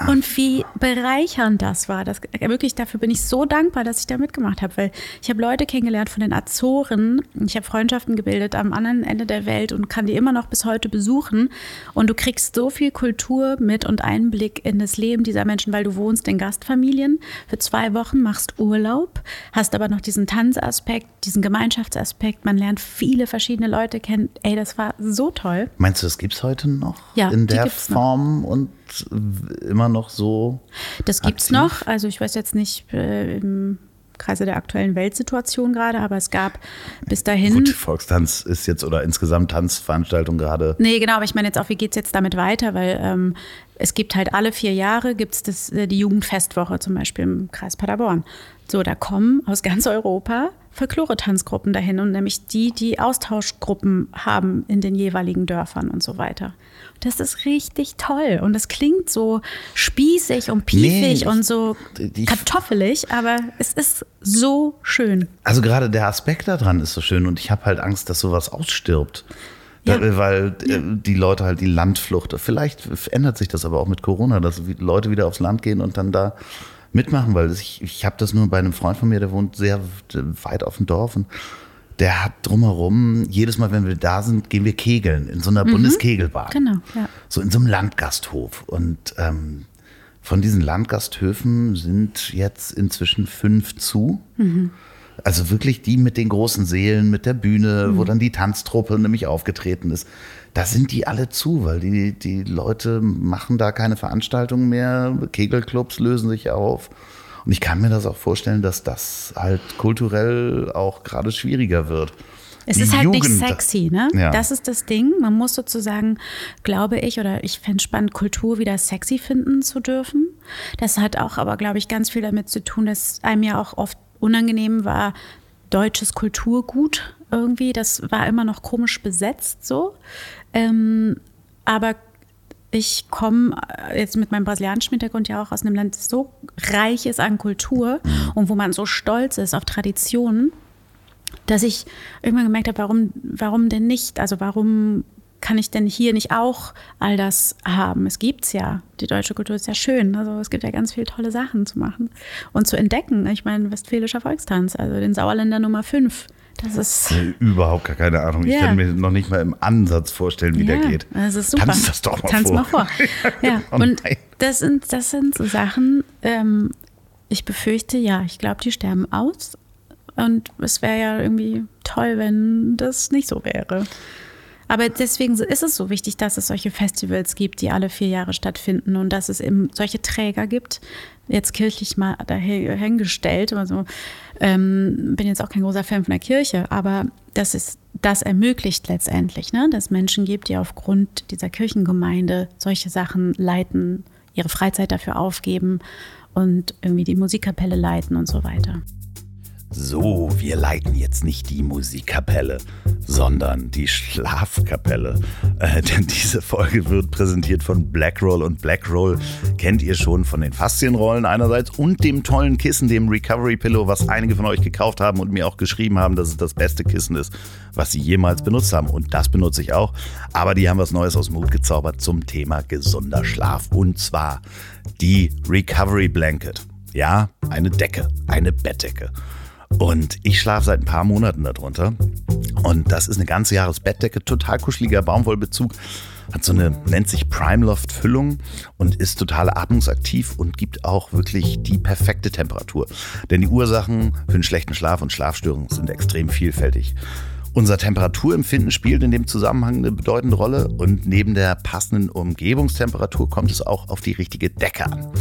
Und wie bereichernd das war. Das, wirklich, dafür bin ich so dankbar, dass ich da mitgemacht habe, weil ich habe Leute kennengelernt von den Azoren. Ich habe Freundschaften gebildet am anderen Ende der Welt und kann die immer noch bis heute besuchen. Und du kriegst so viel Kultur mit und Einblick in das Leben dieser Menschen, weil du wohnst in Gastfamilien für zwei Wochen, machst Urlaub, hast aber noch diesen Tanzaspekt, diesen Gemeinschaftsaspekt. Man lernt viele verschiedene Leute kennen. Ey, das war so toll. Meinst du, das gibt es heute noch? Ja, In der gibt's noch. Form und immer noch so? Das gibt's aktiv? noch. Also ich weiß jetzt nicht äh, im Kreise der aktuellen Weltsituation gerade, aber es gab bis dahin. Gut, Volkstanz ist jetzt oder insgesamt Tanzveranstaltung gerade. Nee, genau, aber ich meine jetzt auch, wie geht's jetzt damit weiter? Weil ähm, es gibt halt alle vier Jahre gibt's das, äh, die Jugendfestwoche zum Beispiel im Kreis Paderborn. So, da kommen aus ganz Europa Folklore-Tanzgruppen dahin und nämlich die, die Austauschgruppen haben in den jeweiligen Dörfern und so weiter. Das ist richtig toll und das klingt so spießig und piefig Nee, und so die- kartoffelig, aber es ist so schön. Also gerade der Aspekt daran ist so schön und ich habe halt Angst, dass sowas ausstirbt. Ja. Da, weil äh, die Leute halt die Landflucht, vielleicht ändert sich das aber auch mit Corona, dass Leute wieder aufs Land gehen und dann da mitmachen, weil ich, ich habe das nur bei einem Freund von mir, der wohnt sehr weit auf dem Dorf und der hat drumherum, jedes Mal, wenn wir da sind, gehen wir kegeln in so einer Bundeskegelbahn. Genau, ja. So in so einem Landgasthof. Und ähm, von diesen Landgasthöfen sind jetzt inzwischen fünf zu. Also wirklich die mit den großen Seelen, mit der Bühne, wo dann die Tanztruppe nämlich aufgetreten ist. Da sind die alle zu, weil die, die Leute machen da keine Veranstaltungen mehr. Kegelclubs lösen sich auf. Und ich kann mir das auch vorstellen, dass das halt kulturell auch gerade schwieriger wird. Es die ist halt Jugend, nicht sexy, ne? Ja. Das ist das Ding. Man muss sozusagen, glaube ich, oder ich fände spannend, Kultur wieder sexy finden zu dürfen. Das hat auch aber, glaube ich, ganz viel damit zu tun, dass einem ja auch oft unangenehm war, deutsches Kulturgut irgendwie. Das war immer noch komisch besetzt so. Ähm, aber ich komme äh, jetzt mit meinem brasilianischen Hintergrund ja auch aus einem Land, das so reich ist an Kultur und wo man so stolz ist auf Traditionen, dass ich irgendwann gemerkt habe, warum, warum denn nicht? Also warum kann ich denn hier nicht auch all das haben? Es gibt's ja. Die deutsche Kultur ist ja schön. Also es gibt ja ganz viele tolle Sachen zu machen und zu entdecken. Ich meine, westfälischer Volkstanz, also den Sauerländer Nummer 5. Das ist Überhaupt gar keine Ahnung. Ich Ja. kann mir noch nicht mal im Ansatz vorstellen, wie der ja, geht. Das ist super. Tanz das doch mal Tanz vor. mal vor. Ja, Oh und das sind, das sind so Sachen, ähm, ich befürchte, ja, ich glaube, die sterben aus. Und es wäre ja irgendwie toll, wenn das nicht so wäre. Aber deswegen ist es so wichtig, dass es solche Festivals gibt, die alle vier Jahre stattfinden und dass es eben solche Träger gibt, jetzt kirchlich mal dahingestellt. Also ähm, bin jetzt auch kein großer Fan von der Kirche, aber das ist das ermöglicht letztendlich, ne? dass Menschen gibt, die aufgrund dieser Kirchengemeinde solche Sachen leiten, ihre Freizeit dafür aufgeben und irgendwie die Musikkapelle leiten und so weiter. So, wir leiten jetzt nicht die Musikkapelle, sondern die Schlafkapelle. Äh, denn diese Folge wird präsentiert von Blackroll und Blackroll kennt ihr schon von den Faszienrollen einerseits und dem tollen Kissen, dem Recovery Pillow, was einige von euch gekauft haben und mir auch geschrieben haben, dass es das beste Kissen ist, was sie jemals benutzt haben. Und das benutze ich auch. Aber die haben was Neues aus dem Hut gezaubert zum Thema gesunder Schlaf. Und zwar die Recovery Blanket. Ja, eine Decke, eine Bettdecke. Und ich schlafe seit ein paar Monaten darunter. Und das ist eine ganze Jahresbettdecke, total kuscheliger Baumwollbezug. Hat so eine, nennt sich Prime Loft Füllung und ist total atmungsaktiv und gibt auch wirklich die perfekte Temperatur. Denn die Ursachen für einen schlechten Schlaf und Schlafstörungen sind extrem vielfältig. Unser Temperaturempfinden spielt in dem Zusammenhang eine bedeutende Rolle und neben der passenden Umgebungstemperatur kommt es auch auf die richtige Decke an.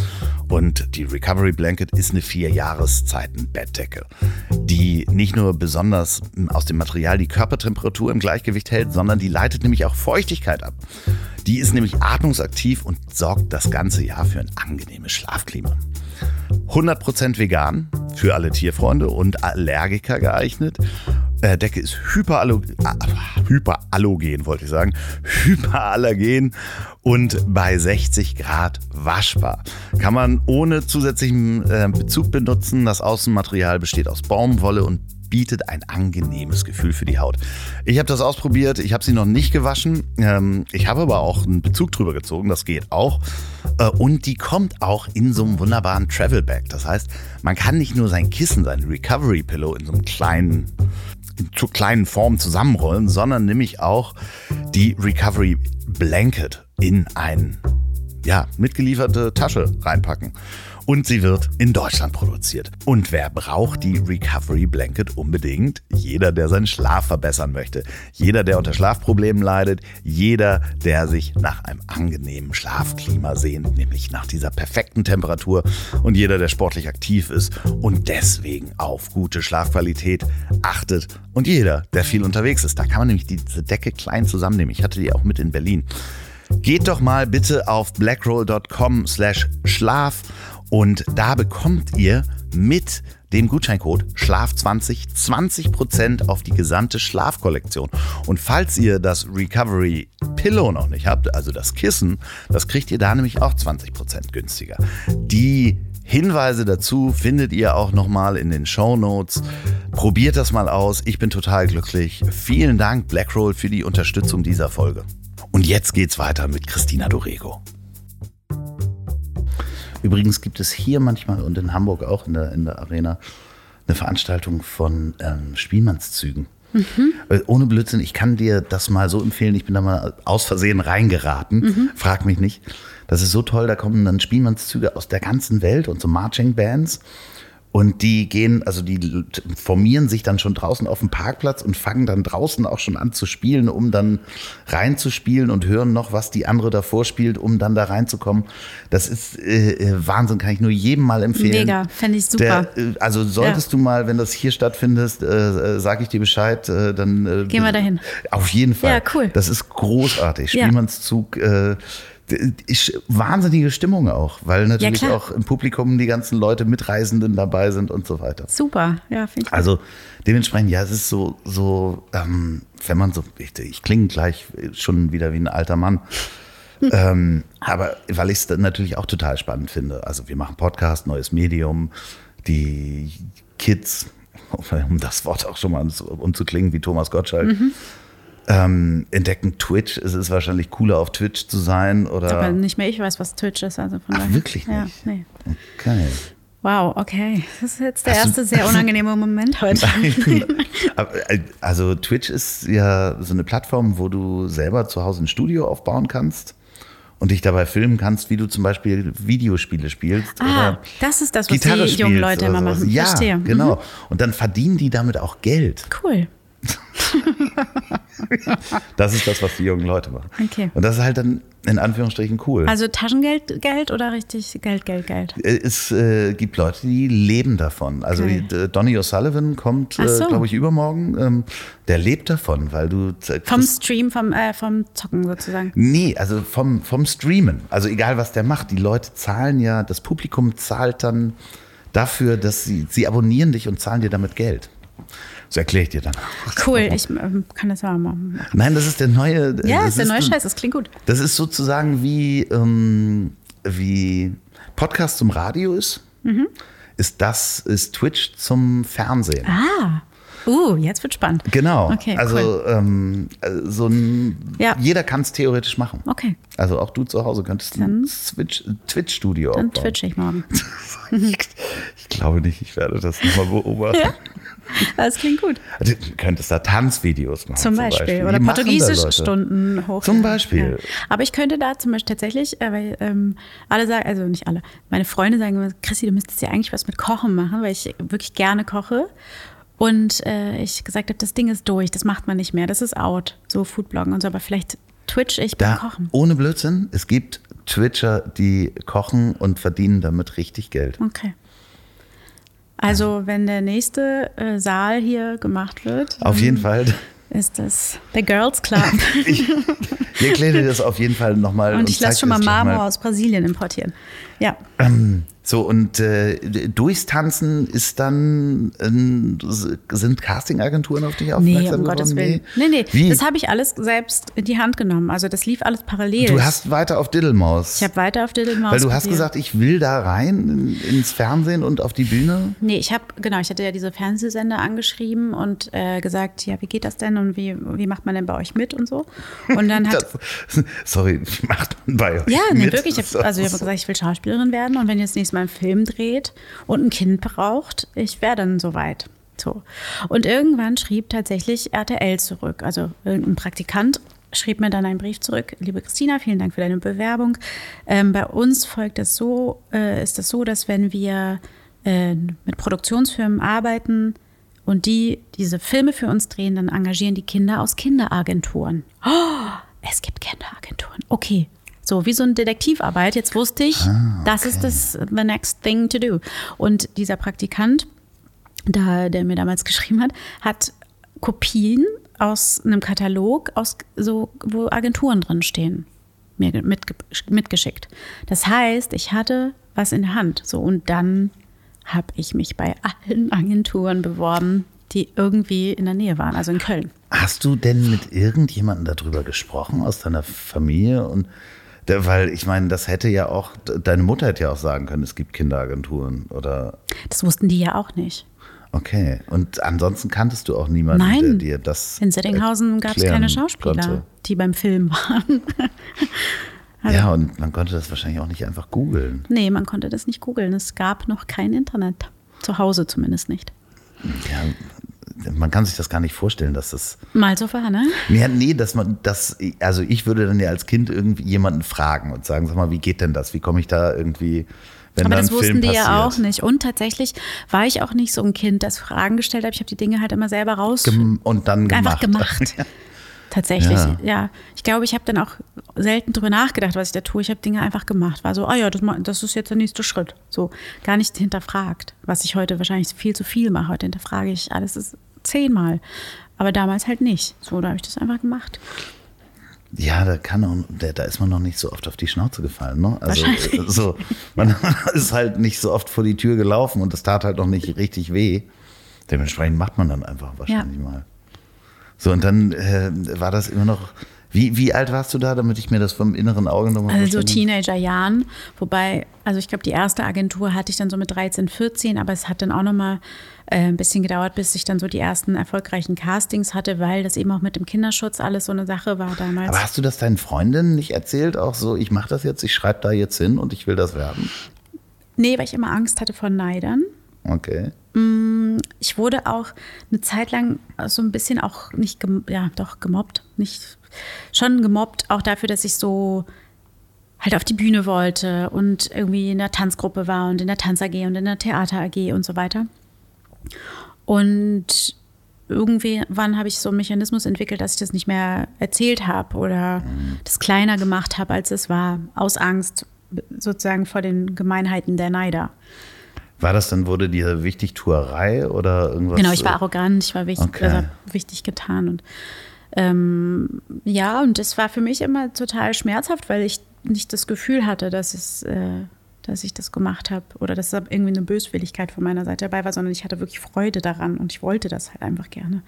Und die Recovery Blanket ist eine Vier-Jahreszeiten-Bettdecke, die nicht nur besonders aus dem Material die Körpertemperatur im Gleichgewicht hält, sondern die leitet nämlich auch Feuchtigkeit ab. Die ist nämlich atmungsaktiv und sorgt das ganze Jahr für ein angenehmes Schlafklima. 100% vegan für alle Tierfreunde und Allergiker geeignet. Äh, Decke ist hyperallo ah, hyperallogen, wollte ich sagen. Hyperallergen und bei 60 Grad waschbar. Kann man ohne zusätzlichen äh, Bezug benutzen. Das Außenmaterial besteht aus Baumwolle und bietet ein angenehmes Gefühl für die Haut. Ich habe das ausprobiert, ich habe sie noch nicht gewaschen. Ähm, ich habe aber auch einen Bezug drüber gezogen, das geht auch. Äh, und die kommt auch in so einem wunderbaren Travel Bag. Das heißt, man kann nicht nur sein Kissen, sein Recovery Pillow in so einem kleinen in zur kleinen Form zusammenrollen, sondern nämlich auch die Recovery Blanket in ein ja, mitgelieferte Tasche reinpacken. Und sie wird in Deutschland produziert. Und wer braucht die Recovery Blanket unbedingt? Jeder, der seinen Schlaf verbessern möchte. Jeder, der unter Schlafproblemen leidet. Jeder, der sich nach einem angenehmen Schlafklima sehnt, nämlich nach dieser perfekten Temperatur. Und jeder, der sportlich aktiv ist und deswegen auf gute Schlafqualität achtet. Und jeder, der viel unterwegs ist. Da kann man nämlich diese Decke klein zusammennehmen. Ich hatte die auch mit in Berlin. Geht doch mal bitte auf blackroll.com slash Schlaf und da bekommt ihr mit dem Gutscheincode Schlaf20 20% auf die gesamte Schlafkollektion. Und falls ihr das Recovery Pillow noch nicht habt, also das Kissen, das kriegt ihr da nämlich auch 20% günstiger. Die Hinweise dazu findet ihr auch nochmal in den Show Notes. Probiert das mal aus. Ich bin total glücklich. Vielen Dank, Blackroll, für die Unterstützung dieser Folge. Und jetzt geht's weiter mit Christina Dorego. Übrigens gibt es hier manchmal und in Hamburg auch in der, in der Arena eine Veranstaltung von ähm, Spielmannszügen. Äh, Ohne Blödsinn, ich kann dir das mal so empfehlen. Ich bin da mal aus Versehen reingeraten. Frag mich nicht. Das ist so toll, da kommen dann Spielmannszüge aus der ganzen Welt und so Marching Bands. Und die gehen, also die formieren sich dann schon draußen auf dem Parkplatz und fangen dann draußen auch schon an zu spielen, um dann reinzuspielen und hören noch, was die andere davor spielt, um dann da reinzukommen. Das ist äh, äh, Wahnsinn, kann ich nur jedem mal empfehlen. Mega, fände ich super. Der, äh, also solltest du mal, wenn das hier stattfindet, äh, sage ich dir Bescheid, äh, dann äh, Gehen wir dahin. Auf jeden Fall. Ja, cool. Das ist großartig. Ja. Spielmannszug. Äh, ist wahnsinnige Stimmung auch, weil natürlich klar. auch im Publikum die ganzen Leute Mitreisenden dabei sind und so weiter. Super, ja, finde ich. Also dementsprechend, ja, es ist so, so ähm, wenn man so, ich, ich klinge gleich schon wieder wie ein alter Mann. ähm, aber weil ich es natürlich auch total spannend finde. Also wir machen Podcast, neues Medium, die Kids, um das Wort auch schon mal umzuklingen wie Thomas Gottschalk, ähm, entdecken Twitch. Es ist wahrscheinlich cooler auf Twitch zu sein oder. Aber nicht mehr ich weiß, was Twitch ist. Also von Ach, daher. wirklich ja, nicht? Nee. Okay. Wow, okay. Das ist jetzt der Hast du- erste sehr unangenehme Moment heute. Äh, Also Twitch ist ja so eine Plattform, wo du selber zu Hause ein Studio aufbauen kannst und dich dabei filmen kannst, wie du zum Beispiel Videospiele spielst Ah, oder das ist das, was Gitarre die jungen Leute immer machen. Ja, Verstehe. Mhm. genau. Und dann verdienen die damit auch Geld. Cool. Das ist das, was die jungen Leute machen. Okay. Und das ist halt dann in Anführungsstrichen cool. Also Taschengeld Geld oder richtig Geld, Geld, Geld? es äh, gibt Leute, die leben davon. Also Okay. äh, Donny O'Sullivan kommt, äh, so. glaube ich, übermorgen. Ähm, der lebt davon, weil du äh, Vom Stream, vom, äh, vom Zocken sozusagen. Nee, also vom, vom Streamen. Also egal, was der macht. Die Leute zahlen ja, das Publikum zahlt dann dafür, dass sie, sie abonnieren dich und zahlen dir damit Geld. So erkläre ich dir dann. Cool, ich ähm, kann das mal machen. Nein, das ist der neue. Ja, das ist der neue Scheiß, das klingt gut. Das ist sozusagen wie, ähm, wie Podcast zum Radio ist. Mhm. Ist das, ist Twitch zum Fernsehen. Ah, uh, jetzt wird spannend. Genau. Okay, also cool. ähm, äh, so ein, Ja. jeder kann es theoretisch machen. Okay, Also auch du zu Hause könntest ein Switch- Twitch-Studio dann aufbauen. twitch ich morgen. Ich, ich glaube nicht, ich werde das nochmal beobachten. Das klingt gut. Also, Du könntest da Tanzvideos machen. Zum Beispiel. Oder machen da Leute? Portugiesisch-Stunden hoch. Zum Beispiel. Aber ich könnte da zum Beispiel tatsächlich, äh, weil ähm, alle sagen, also nicht alle, meine Freunde sagen immer, Chrissy, du müsstest ja eigentlich was mit Kochen machen, weil ich wirklich gerne koche. Und äh, ich gesagt habe, das Ding ist durch, das macht man nicht mehr, das ist out, so Foodbloggen und so, aber vielleicht twitch ich beim Da, Kochen. ohne Blödsinn, es gibt Twitcher, die kochen und verdienen damit richtig Geld. Okay. Also, wenn der nächste äh, Saal hier gemacht wird, Auf jeden Fall. ist das der Girls Club. Ich, ich erkläre dir das auf jeden Fall nochmal. und ich zeig lasse schon mal Marmor aus Brasilien importieren. Ja. So, und äh, durchs Tanzen ist dann, ähm, sind Castingagenturen auf dich Nee, aufmerksam um Gottes geworden? Willen. Nee, nee, Wie? das habe ich alles selbst in die Hand genommen. Also das lief alles parallel. Du hast weiter auf Diddlemaus. ich habe weiter auf Diddlemaus Weil du hast gesagt, ich will da rein in, ins Fernsehen und auf die Bühne. Nee, ich habe, genau, ich hatte ja diese Fernsehsender angeschrieben und äh, gesagt, ja, wie geht das denn und wie, wie macht man denn bei euch mit und so. Und dann hat, Das, sorry, macht man bei euch ja, nee, mit? wirklich, ich hab, also ich habe gesagt, ich will Schauspielerin werden und wenn ihr das nächste Mal einen Film dreht und ein Kind braucht, ich wäre dann soweit. So. Und irgendwann schrieb tatsächlich RTL zurück, also irgendein Praktikant schrieb mir dann einen Brief zurück, liebe Christina, vielen Dank für deine Bewerbung. Ähm, bei uns folgt es so, äh, ist es so, dass wenn wir äh, mit Produktionsfirmen arbeiten und die diese Filme für uns drehen, dann engagieren die Kinder aus Kinderagenturen. Oh, es gibt Kinderagenturen. Okay. So, wie so eine Detektivarbeit. Jetzt wusste ich, das ist das the next thing to do. Und dieser Praktikant, da, der mir damals geschrieben hat, hat Kopien aus einem Katalog, aus so, wo Agenturen drin stehen, mir ge- mitge mitgeschickt. Das heißt, ich hatte was in der Hand. So, und dann habe ich mich bei allen Agenturen beworben, die irgendwie in der Nähe waren, also in Köln. Hast du denn mit irgendjemandem darüber gesprochen aus deiner Familie? Und weil ich meine, das hätte ja auch, deine Mutter hätte ja auch sagen können, es gibt Kinderagenturen oder Das wussten die ja auch nicht. okay. Und ansonsten kanntest du auch niemanden, der Nein. dir das. In Settinghausen gab es keine Schauspieler, Konnte. die beim Film waren. Also Ja, und man konnte das wahrscheinlich auch nicht einfach googeln. Nee, man konnte das nicht googeln. Es gab noch kein Internet. Zu Hause zumindest nicht. Ja, man kann sich das gar nicht vorstellen, dass das. Mal so war, ne? Ja, nee, dass man das, also ich würde dann ja als Kind irgendwie jemanden fragen und sagen, sag mal, wie geht denn das? Wie komme ich da irgendwie, wenn Aber das wussten Film die passiert? ja auch nicht. Und tatsächlich war ich auch nicht so ein Kind, das Fragen gestellt hat. Ich habe die Dinge halt immer selber raus. Gem und dann gemacht. Einfach gemacht. Tatsächlich, Ja. ja. Ich glaube, ich habe dann auch selten drüber nachgedacht, was ich da tue. Ich habe Dinge einfach gemacht. War so, ah ja, das, das ist jetzt der nächste Schritt. So, gar nicht hinterfragt, was ich heute wahrscheinlich viel zu viel mache. Heute hinterfrage ich alles ist zehnmal. Aber damals halt nicht. So, da habe ich das einfach gemacht. Ja, da kann auch, da, ist man noch nicht so oft auf die Schnauze gefallen, ne? Also so, man ist halt nicht so oft vor die Tür gelaufen und das tat halt noch nicht richtig weh. Dementsprechend macht man dann einfach wahrscheinlich mal. So, und dann äh, war das immer noch. Wie, wie alt warst du da, damit ich mir das vom inneren Auge nochmal Also so? Teenagerjahren, wobei, also ich glaube, die erste Agentur hatte ich dann so mit 13, 14, aber es hat dann auch nochmal äh, ein bisschen gedauert, bis ich dann so die ersten erfolgreichen Castings hatte, weil das eben auch mit dem Kinderschutz alles so eine Sache war damals. Aber hast du das deinen Freundinnen nicht erzählt? Auch so, ich mache das jetzt, ich schreibe da jetzt hin und ich will das werden? nee, weil ich immer Angst hatte vor Neidern. Okay. Ich wurde auch eine Zeit lang so ein bisschen auch nicht, ja, doch gemobbt, nicht, schon gemobbt, auch dafür, dass ich so halt auf die Bühne wollte und irgendwie in der Tanzgruppe war und in der Tanz AG und in der Theater AG und so weiter. Und irgendwie, wann habe ich so einen Mechanismus entwickelt, dass ich das nicht mehr erzählt habe oder das kleiner gemacht habe, als es war, aus Angst sozusagen vor den Gemeinheiten der Neider. War das dann, wurde dir wichtig Tuerei oder irgendwas? Genau, ich war arrogant, ich war wichtig, Okay. also wichtig getan. Und ähm, ja, und das war für mich immer total schmerzhaft, weil ich nicht das Gefühl hatte, dass es, äh, dass ich das gemacht habe oder dass da irgendwie eine Böswilligkeit von meiner Seite dabei war, sondern ich hatte wirklich Freude daran und ich wollte das halt einfach gerne.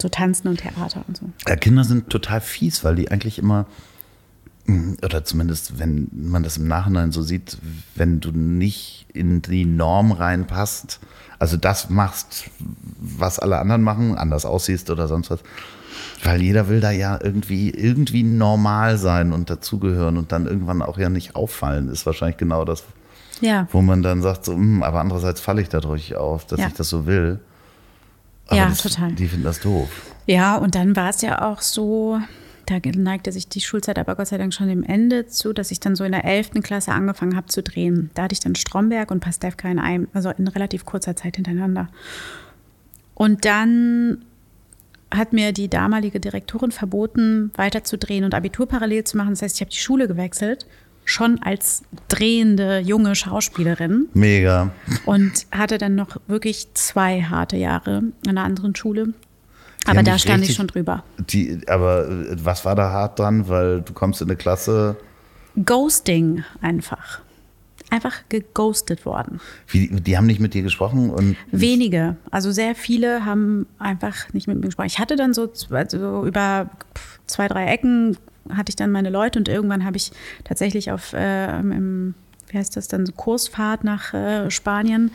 So tanzen und Theater und so. Ja, Kinder sind total fies, weil die eigentlich immer, mm, oder zumindest wenn man das im Nachhinein so sieht, wenn du nicht in die Norm reinpasst, also das machst, was alle anderen machen, anders aussiehst oder sonst was, weil jeder will da ja irgendwie, irgendwie normal sein und dazugehören und dann irgendwann auch ja nicht auffallen, ist wahrscheinlich genau das, Ja, wo man dann sagt, so, "Hm, aber andererseits falle ich dadurch auf, dass Ja. ich das so will. Aber Ja, das, total. Die finden das doof. Ja, und dann war es ja auch so, da neigte sich die Schulzeit aber Gott sei Dank schon dem Ende zu, dass ich dann so in der 11. Klasse angefangen habe zu drehen. Da hatte ich dann Stromberg und Pastewka in einem, also in relativ kurzer Zeit hintereinander. Und dann hat mir die damalige Direktorin verboten, weiterzudrehen und Abitur parallel zu machen. Das heißt, ich habe die Schule gewechselt, schon als drehende junge Schauspielerin Mega. und hatte dann noch wirklich zwei harte Jahre an einer anderen Schule. Aber haben da stand ich richtig- schon drüber. Die, aber äh, was war da hart dran? Weil du kommst in eine Klasse, Ghosting einfach. Einfach geghostet worden. wie, die haben nicht mit dir gesprochen und Wenige, also sehr viele haben einfach nicht mit mir gesprochen. Ich hatte dann so, also über zwei, drei Ecken hatte ich dann meine Leute und irgendwann habe ich tatsächlich auf, äh, im, wie heißt das dann, so Kursfahrt nach äh, Spanien,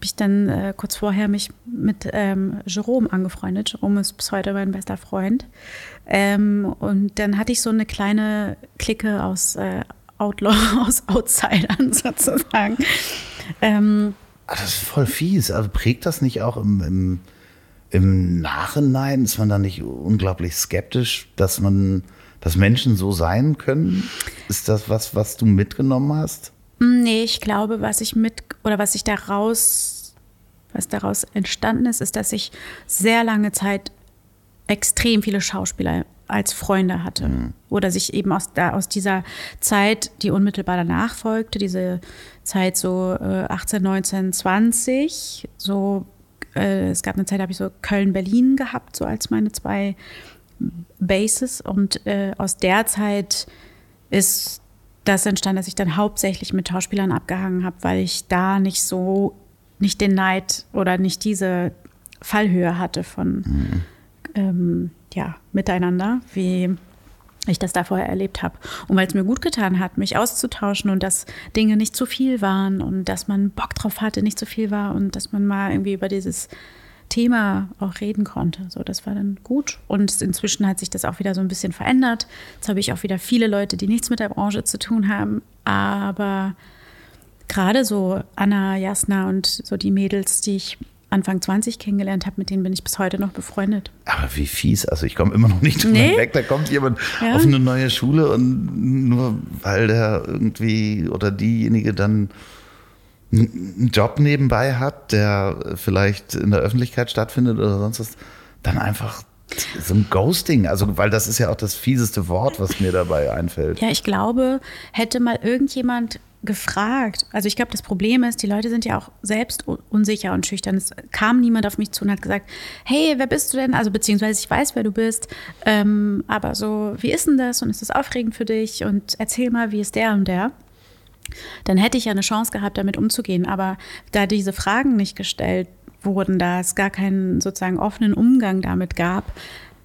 habe ich dann äh, kurz vorher mich mit ähm, Jerome angefreundet. Jerome ist bis heute mein bester Freund. Ähm, und dann hatte ich so eine kleine Clique aus äh, Outlaw, aus Outsidern sozusagen. Ähm, Ah, das ist voll fies. Also prägt das nicht auch im, im, im Nachhinein? Ist man da nicht unglaublich skeptisch, dass man, dass Menschen so sein können? Ist das was, was du mitgenommen hast? Nee, ich glaube, was ich mit oder was ich daraus, was daraus entstanden ist, ist, dass ich sehr lange Zeit extrem viele Schauspieler als Freunde hatte. Oder sich eben aus, da, aus dieser Zeit, die unmittelbar danach folgte, diese Zeit so äh, 18, 19, 20, so äh, es gab eine Zeit, da habe ich so Köln-Berlin gehabt, so als meine zwei Bases. Und äh, aus der Zeit ist das entstanden, dass ich dann hauptsächlich mit Schauspielern abgehangen habe, weil ich da nicht so, nicht den Neid oder nicht diese Fallhöhe hatte von ähm, ja, Miteinander, wie ich das da vorher erlebt habe. Und weil es mir gut getan hat, mich auszutauschen und dass Dinge nicht zu viel waren und dass man Bock drauf hatte, nicht zu viel war und dass man mal irgendwie über dieses Thema auch reden konnte. So, das war dann gut. Und inzwischen hat sich das auch wieder so ein bisschen verändert. Jetzt habe ich auch wieder viele Leute, die nichts mit der Branche zu tun haben. Aber gerade so Anna, Jasna und so die Mädels, die ich Anfang 20 kennengelernt habe, mit denen bin ich bis heute noch befreundet. Aber wie fies. Also ich komme immer noch nicht drüber nee. weg. Da kommt jemand ja. auf eine neue Schule und nur weil der irgendwie oder diejenige dann einen Job nebenbei hat, der vielleicht in der Öffentlichkeit stattfindet oder sonst was, dann einfach so ein Ghosting, also weil das ist ja auch das fieseste Wort, was mir dabei einfällt. Ja, ich glaube, hätte mal irgendjemand gefragt. Also ich glaube, das Problem ist, die Leute sind ja auch selbst unsicher und schüchtern. Es kam niemand auf mich zu und hat gesagt, hey, wer bist du denn? Also beziehungsweise ich weiß, wer du bist, ähm, aber so, wie ist denn das und ist das aufregend für dich? Und erzähl mal, wie ist der und der? Dann hätte ich ja eine Chance gehabt, damit umzugehen. Aber da diese Fragen nicht gestellt wurden, da es gar keinen sozusagen offenen Umgang damit gab,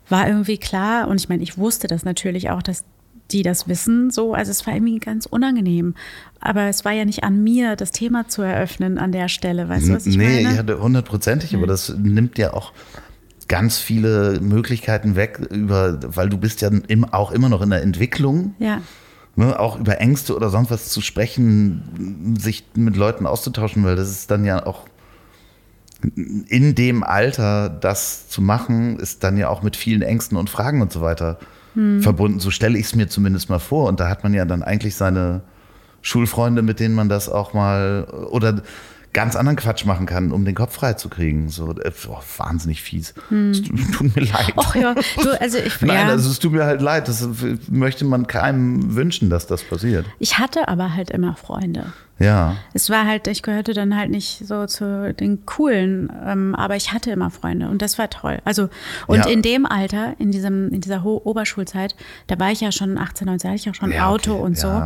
war irgendwie klar, und ich meine, ich wusste das natürlich auch, dass die das wissen, so, also es war irgendwie ganz unangenehm. Aber es war ja nicht an mir, das Thema zu eröffnen an der Stelle, weißt du, was ich nee, meine? Nee, ja, hundertprozentig, aber das nimmt ja auch ganz viele Möglichkeiten weg, über, weil du bist ja im, auch immer noch in der Entwicklung. Ja. Ne, auch über Ängste oder sonst was zu sprechen, sich mit Leuten auszutauschen, weil das ist dann ja auch in dem Alter das zu machen, ist dann ja auch mit vielen Ängsten und Fragen und so weiter hm. verbunden. So stelle ich es mir zumindest mal vor. Und da hat man ja dann eigentlich seine Schulfreunde, mit denen man das auch mal oder ganz anderen Quatsch machen kann, um den Kopf frei zu kriegen. So, oh, wahnsinnig fies. Hm. Es tut mir leid. Ach ja, du, also ich, Nein, ja. also es tut mir halt leid. Das möchte man keinem wünschen, dass das passiert. Ich hatte aber halt immer Freunde. Ja. Es war halt, ich gehörte dann halt nicht so zu den coolen, ähm, aber ich hatte immer Freunde und das war toll. Also, und ja. in dem Alter, in diesem, in dieser Ho Oberschulzeit, da war ich ja schon 18, 19, hatte ich auch schon ja, Auto okay. und so.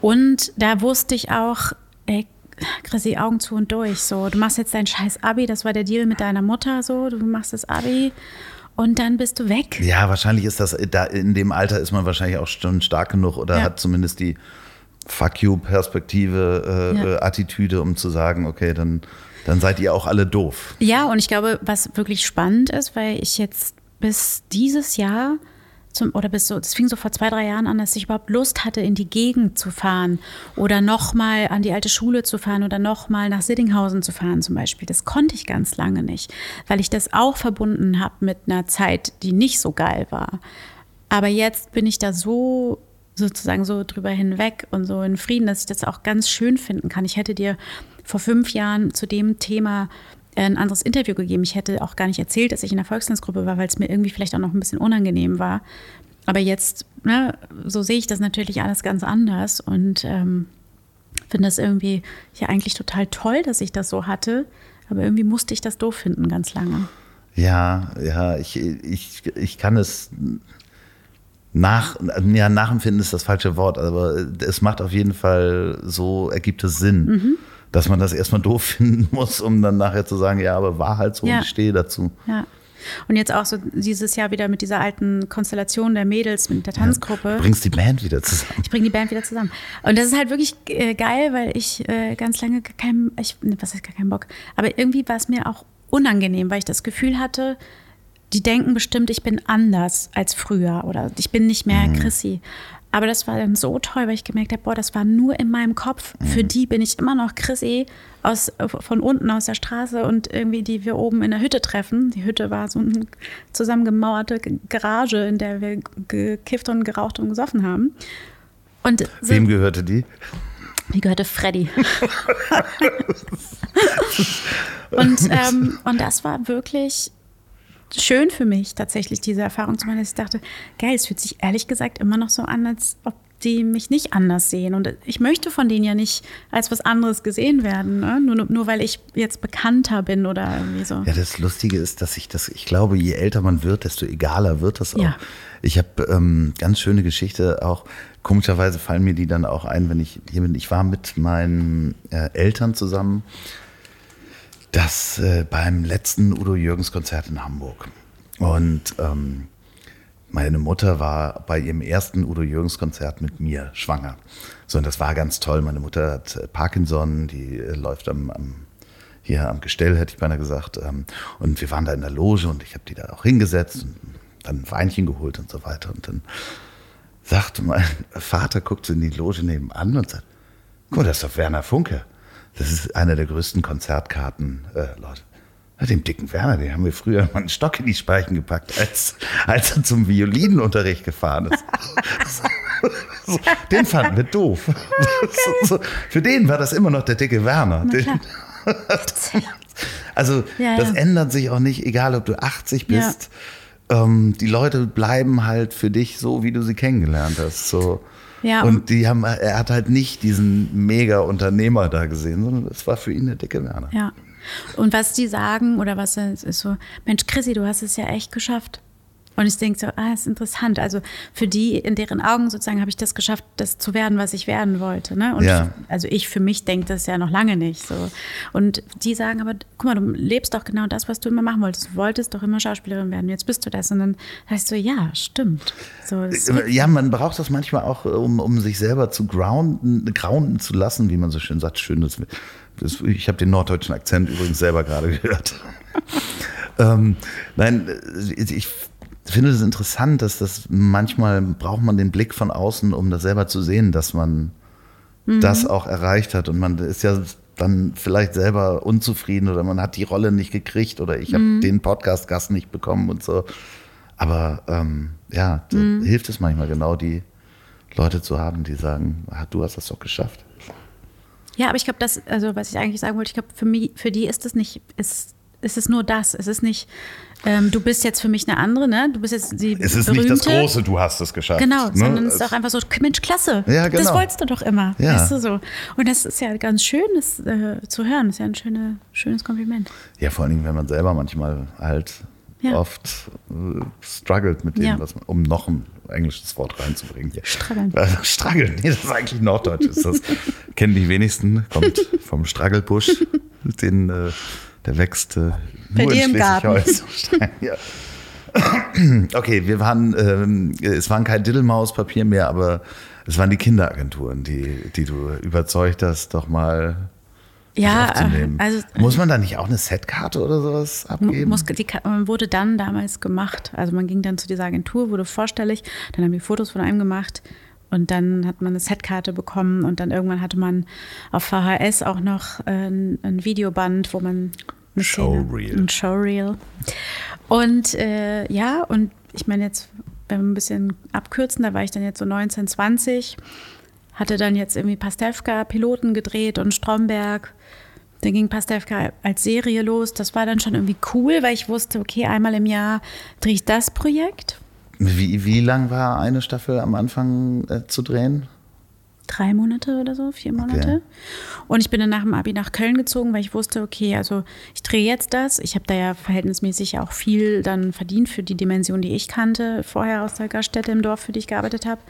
Und da wusste ich auch, ey, Chrissy, Augen zu und durch. So, du machst jetzt dein scheiß Abi, das war der Deal mit deiner Mutter, so, du machst das Abi und dann bist du weg. Ja, wahrscheinlich ist das, da in dem Alter ist man wahrscheinlich auch schon stark genug oder ja. hat zumindest die Fuck you-Perspektive, äh, ja. Äh, Attitüde, um zu sagen, okay, dann, dann seid ihr auch alle doof. Ja, und ich glaube, was wirklich spannend ist, weil ich jetzt bis dieses Jahr zum, oder bis so, das fing so vor zwei, drei Jahren an, dass ich überhaupt Lust hatte, in die Gegend zu fahren oder nochmal an die alte Schule zu fahren oder nochmal nach Siddinghausen zu fahren zum Beispiel. Das konnte ich ganz lange nicht, weil ich das auch verbunden habe mit einer Zeit, die nicht so geil war. Aber jetzt bin ich da so sozusagen so drüber hinweg und so in Frieden, dass ich das auch ganz schön finden kann. Ich hätte dir vor fünf Jahren zu dem Thema ein anderes Interview gegeben. Ich hätte auch gar nicht erzählt, dass ich in der Volkstanzgruppe war, weil es mir irgendwie vielleicht auch noch ein bisschen unangenehm war. Aber jetzt, ne, so sehe ich das natürlich alles ganz anders und ähm, finde das irgendwie ja eigentlich total toll, dass ich das so hatte. Aber irgendwie musste ich das doof finden, ganz lange. Ja, ja, ich, ich, ich kann es nach, ja, nachempfinden ist das falsche Wort, aber es macht auf jeden Fall so, ergibt es Sinn. Mhm dass man das erstmal doof finden muss, um dann nachher zu sagen, ja, aber war halt so ja. und ich stehe dazu. Ja. Und jetzt auch so dieses Jahr wieder mit dieser alten Konstellation der Mädels, mit der Tanzgruppe. Ja, du bringst die Band wieder zusammen. Ich bringe die Band wieder zusammen. Und das ist halt wirklich äh, geil, weil ich äh, ganz lange gar keinen, ich, ne, was heißt gar keinen Bock, aber irgendwie war es mir auch unangenehm, weil ich das Gefühl hatte, die denken bestimmt, ich bin anders als früher oder ich bin nicht mehr mhm. Chrissy. Aber das war dann so toll, weil ich gemerkt habe, boah, das war nur in meinem Kopf. Mhm. Für die bin ich immer noch Chrissy aus, von unten aus der Straße und irgendwie die wir oben in der Hütte treffen. Die Hütte war so eine zusammengemauerte Garage, in der wir gekifft und geraucht und gesoffen haben. Und so, Wem gehörte die? Die gehörte Freddy. und, ähm, und das war wirklich schön für mich, tatsächlich diese Erfahrung zu machen, dass ich dachte, geil, es fühlt sich ehrlich gesagt immer noch so an, als ob die mich nicht anders sehen. Und ich möchte von denen ja nicht als was anderes gesehen werden, ne? nur, nur weil ich jetzt bekannter bin oder irgendwie so. Ja, das Lustige ist, dass ich das, ich glaube, je älter man wird, desto egaler wird das auch. Ja. Ich habe ähm, ganz schöne Geschichte auch. Komischerweise fallen mir die dann auch ein, wenn ich hier bin. Ich war mit meinen äh, Eltern zusammen das äh, beim letzten Udo Jürgens Konzert in Hamburg. Und ähm, meine Mutter war bei ihrem ersten Udo Jürgens Konzert mit mir schwanger. So, und das war ganz toll. Meine Mutter hat äh, Parkinson, die äh, läuft am, am, hier am Gestell, hätte ich beinahe gesagt. Ähm, und wir waren da in der Loge und ich habe die da auch hingesetzt und dann ein Weinchen geholt und so weiter. Und dann sagte mein Vater, guckt so in die Loge nebenan und sagt, guck mal, das ist doch Werner Funke. Das ist einer der größten Konzertkarten, äh, Leute. Dem dicken Werner, den haben wir früher mal einen Stock in die Speichen gepackt, als, als er zum Violinunterricht gefahren ist. so, den fanden wir doof. So, für den war das immer noch der dicke Werner. Den, also Ja, das ja. ändert sich auch nicht, egal ob du 80 bist. Ähm, die Leute bleiben halt für dich so, wie du sie kennengelernt hast. So. Ja, und die haben, er hat halt nicht diesen Mega-Unternehmer da gesehen, sondern das war für ihn der dicke Werner. Ja. Und was die sagen oder was es ist so, Mensch, Chrissy, du hast es ja echt geschafft. Und ich denke so, ah, ist interessant. Also für die, in deren Augen sozusagen, habe ich das geschafft, das zu werden, was ich werden wollte. Ne? Und Ja. also ich für mich denke das ja noch lange nicht so. Und die sagen aber, guck mal, du lebst doch genau das, was du immer machen wolltest. Du wolltest doch immer Schauspielerin werden. Jetzt bist du das. Und dann heißt so, ja, stimmt. So, ist Ja, man braucht das manchmal auch, um, um sich selber zu grounden, grounden zu lassen, wie man so schön sagt. Schön, das, das, ich habe den norddeutschen Akzent übrigens selber gerade gehört. ähm, nein, ich finde es interessant, dass das manchmal braucht man den Blick von außen, um das selber zu sehen, dass man das auch erreicht hat. Und man ist ja dann vielleicht selber unzufrieden oder man hat die Rolle nicht gekriegt oder ich habe den Podcast-Gast nicht bekommen und so. Aber ähm, ja, da hilft es manchmal genau, die Leute zu haben, die sagen, ah, du hast das doch geschafft. Ja, aber ich glaube, das, also was ich eigentlich sagen wollte, ich glaube, für mich, für die ist es nicht, ist, ist es nur das. Es ist nicht, ähm, du bist jetzt für mich eine andere, ne? Du bist jetzt die Es ist berühmte. nicht das Große, du hast es geschafft. Genau, ne? sondern es ist auch einfach so, Mensch, klasse. Ja, Das genau. wolltest du doch immer. Ja. Weißt du so. Und das ist ja ganz schön, das äh, zu hören. Das ist ja ein schöne, schönes Kompliment. Ja, vor allen Dingen, wenn man selber manchmal halt Ja. oft äh, struggelt mit dem, Ja. was man, um noch ein englisches Wort reinzubringen. Hier. Struggeln. Äh, Struggeln, nee, das ist eigentlich Norddeutsch. Ist das. Kennen die wenigsten, kommt vom Struggelbusch. Den, äh, der wächst äh, Bei nur dir in im Garten. Ja. Okay, wir waren, ähm, es waren kein Diddelmauspapier mehr, aber es waren die Kinderagenturen, die, die du überzeugt hast, doch mal Ja, aufzunehmen. also Muss man da nicht auch eine Setkarte oder sowas abgeben? Muss, die wurde dann damals gemacht. Also man ging dann zu dieser Agentur, wurde vorstellig, dann haben die Fotos von einem gemacht und dann hat man eine Setkarte bekommen und dann irgendwann hatte man auf VHS auch noch äh, ein, ein Videoband, wo man eine Szene- Showreel. Ein Showreel. Und äh, ja, und ich meine jetzt, wenn wir ein bisschen abkürzen, da war ich dann jetzt so 19, 20, hatte dann jetzt irgendwie Pastewka Piloten gedreht und Stromberg. Dann ging Pastewka als Serie los. Das war dann schon irgendwie cool, weil ich wusste, okay, einmal im Jahr drehe ich das Projekt. Wie, wie lang war eine Staffel am Anfang äh, zu drehen? Drei Monate oder so, vier Monate. Und ich bin dann nach dem Abi nach Köln gezogen, weil ich wusste, okay, also ich drehe jetzt das. Ich habe da ja verhältnismäßig auch viel dann verdient für die Dimension, die ich kannte, vorher aus der Gaststätte im Dorf, für die ich gearbeitet habe.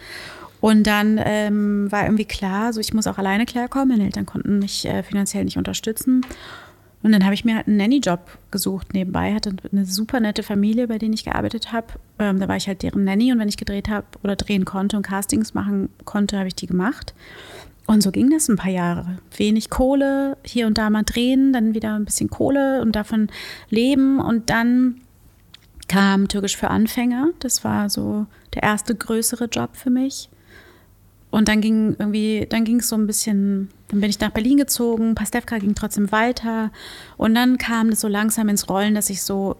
Und dann ähm, war irgendwie klar, so ich muss auch alleine klarkommen. Meine Eltern konnten mich äh, finanziell nicht unterstützen. Und dann habe ich mir halt einen Nanny-Job gesucht nebenbei, hatte eine super nette Familie, bei denen ich gearbeitet habe. Ähm, da war ich halt deren Nanny und wenn ich gedreht habe oder drehen konnte und Castings machen konnte, habe ich die gemacht. Und so ging das ein paar Jahre. Wenig Kohle, hier und da mal drehen, dann wieder ein bisschen Kohle und davon leben. Und dann kam Türkisch für Anfänger. Das war so der erste größere Job für mich. Und dann ging irgendwie, dann ging es so ein bisschen, dann bin ich nach Berlin gezogen, Pastewka ging trotzdem weiter. Und dann kam das so langsam ins Rollen, dass ich so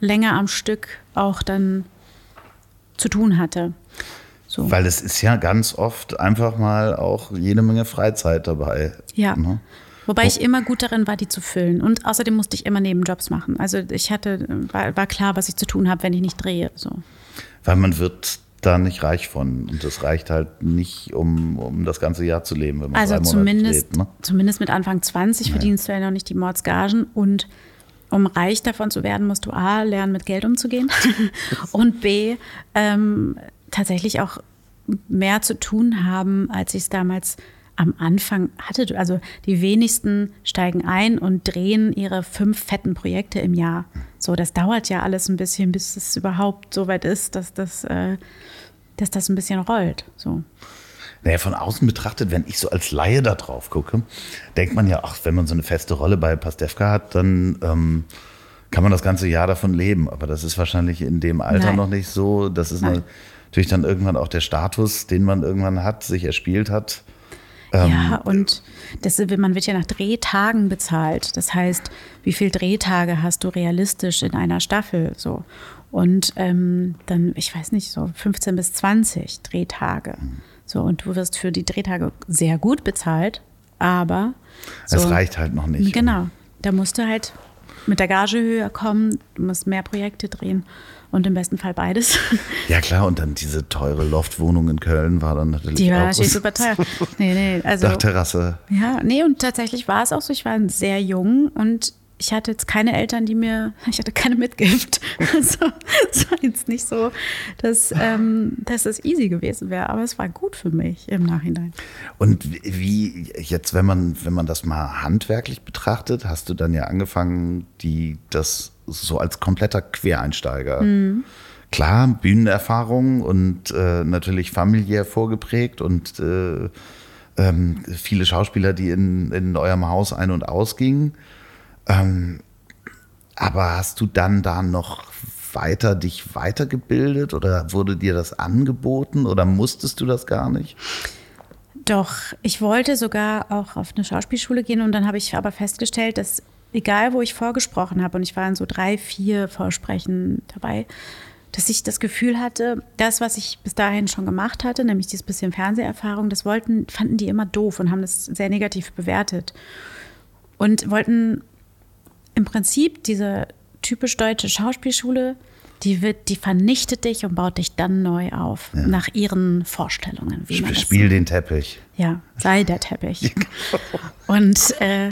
länger am Stück auch dann zu tun hatte. So. Weil es ist ja ganz oft einfach mal auch jede Menge Freizeit dabei. Ja. Ne? Wobei ich immer gut darin war, die zu füllen. Und außerdem musste ich immer Nebenjobs machen. Also ich hatte, war, war klar, was ich zu tun habe, wenn ich nicht drehe. So. Weil man wird da nicht reich von. Und das reicht halt nicht, um, um das ganze Jahr zu leben, wenn man Also drei zumindest, dreht. Ne? zumindest mit Anfang 20 verdienst du ja noch nicht die Mordsgagen. Und um reich davon zu werden, musst du A, lernen, mit Geld umzugehen. und B, ähm, tatsächlich auch mehr zu tun haben, als ich es damals am Anfang hatte. Also die wenigsten steigen ein und drehen ihre fünf fetten Projekte im Jahr. So, das dauert ja alles ein bisschen, bis es überhaupt so weit ist, dass das, äh, dass das ein bisschen rollt. So. Naja, von außen betrachtet, wenn ich so als Laie da drauf gucke, denkt man ja, ach, wenn man so eine feste Rolle bei Pastewka hat, dann ähm, kann man das ganze Jahr davon leben. Aber das ist wahrscheinlich in dem Alter Nein. noch nicht so. Das ist Nein. natürlich dann irgendwann auch der Status, den man irgendwann hat, sich erspielt hat. Ähm, ja, und das, man wird ja nach Drehtagen bezahlt. Das heißt, wie viele Drehtage hast du realistisch in einer Staffel? So. Und ähm, dann, ich weiß nicht, so 15 bis 20 Drehtage. So, und du wirst für die Drehtage sehr gut bezahlt, aber. So, es reicht halt noch nicht. Genau. Da musst du halt mit der Gage höher kommen, du musst mehr Projekte drehen und im besten Fall beides. Ja klar, und dann diese teure Loftwohnung in Köln war dann natürlich Die war natürlich super teuer. Nee, nee, also Dachterrasse. ja, nee, und tatsächlich war es auch so, ich war sehr jung und ich hatte jetzt keine Eltern, die mir, ich hatte keine Mitgift. Also es war jetzt nicht so, dass, ähm, dass es easy gewesen wäre, aber es war gut für mich im Nachhinein. Und wie jetzt, wenn man, wenn man das mal handwerklich betrachtet, hast du dann ja angefangen, die das so als kompletter Quereinsteiger. Mhm. Klar, Bühnenerfahrung und äh, natürlich familiär vorgeprägt und äh, ähm, viele Schauspieler, die in, in eurem Haus ein- und ausgingen. Ähm, aber hast du dann da noch weiter dich weitergebildet oder wurde dir das angeboten oder musstest du das gar nicht? Doch, ich wollte sogar auch auf eine Schauspielschule gehen und dann habe ich aber festgestellt, dass egal wo ich vorgesprochen habe und ich war in so drei, vier Vorsprechen dabei, dass ich das Gefühl hatte, das, was ich bis dahin schon gemacht hatte, nämlich dieses bisschen Fernseherfahrung, das wollten, fanden die immer doof und haben das sehr negativ bewertet. Und wollten im Prinzip diese typisch deutsche Schauspielschule, die wird, die vernichtet dich und baut dich dann neu auf, nach ihren Vorstellungen. Wie Sp Spiel den Teppich. ja, sei der Teppich. Und äh,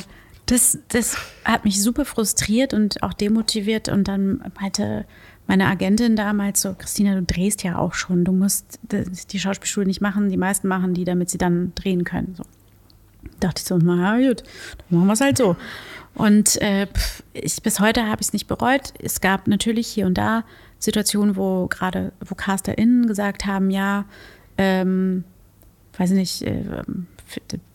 das, das hat mich super frustriert und auch demotiviert. Und dann meinte meine Agentin damals so, Christina, du drehst ja auch schon. Du musst die Schauspielschule nicht machen. Die meisten machen die, damit sie dann drehen können. So. Dachte ich so, na ja, gut, dann machen wir es halt so. Und äh, ich, bis heute habe ich es nicht bereut. Es gab natürlich hier und da Situationen, wo gerade, wo CasterInnen gesagt haben, ja, ähm, weiß ich nicht, äh,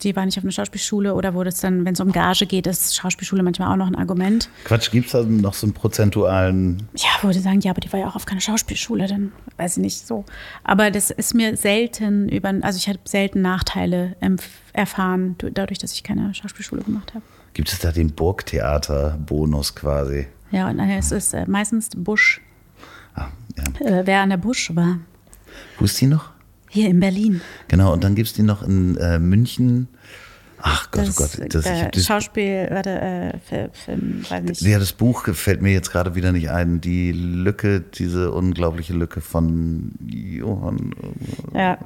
die war nicht auf einer Schauspielschule oder wo das dann, wenn es um Gage geht, ist Schauspielschule manchmal auch noch ein Argument. Quatsch, gibt es da noch so einen prozentualen. Ja, wo die sagen, ja, aber die war ja auch auf keiner Schauspielschule, dann weiß ich nicht so. Aber das ist mir selten über, also ich habe selten Nachteile erfahren, du- dadurch, dass ich keine Schauspielschule gemacht habe. Gibt es da den Burgtheater-Bonus quasi? Ja, und es ist äh, meistens Busch. Ah, ja. Äh, wer an der Busch war, Wo ist die noch? Hier in Berlin. Genau, und dann gibt es die noch in äh, München. Ach Gott, Das, oh Gott. Das, äh, das, Schauspiel, warte, äh, Fi- Film, weiß nicht. ja, das Buch gefällt mir jetzt gerade wieder nicht ein. Die Lücke, diese unglaubliche Lücke von Johann. Ja.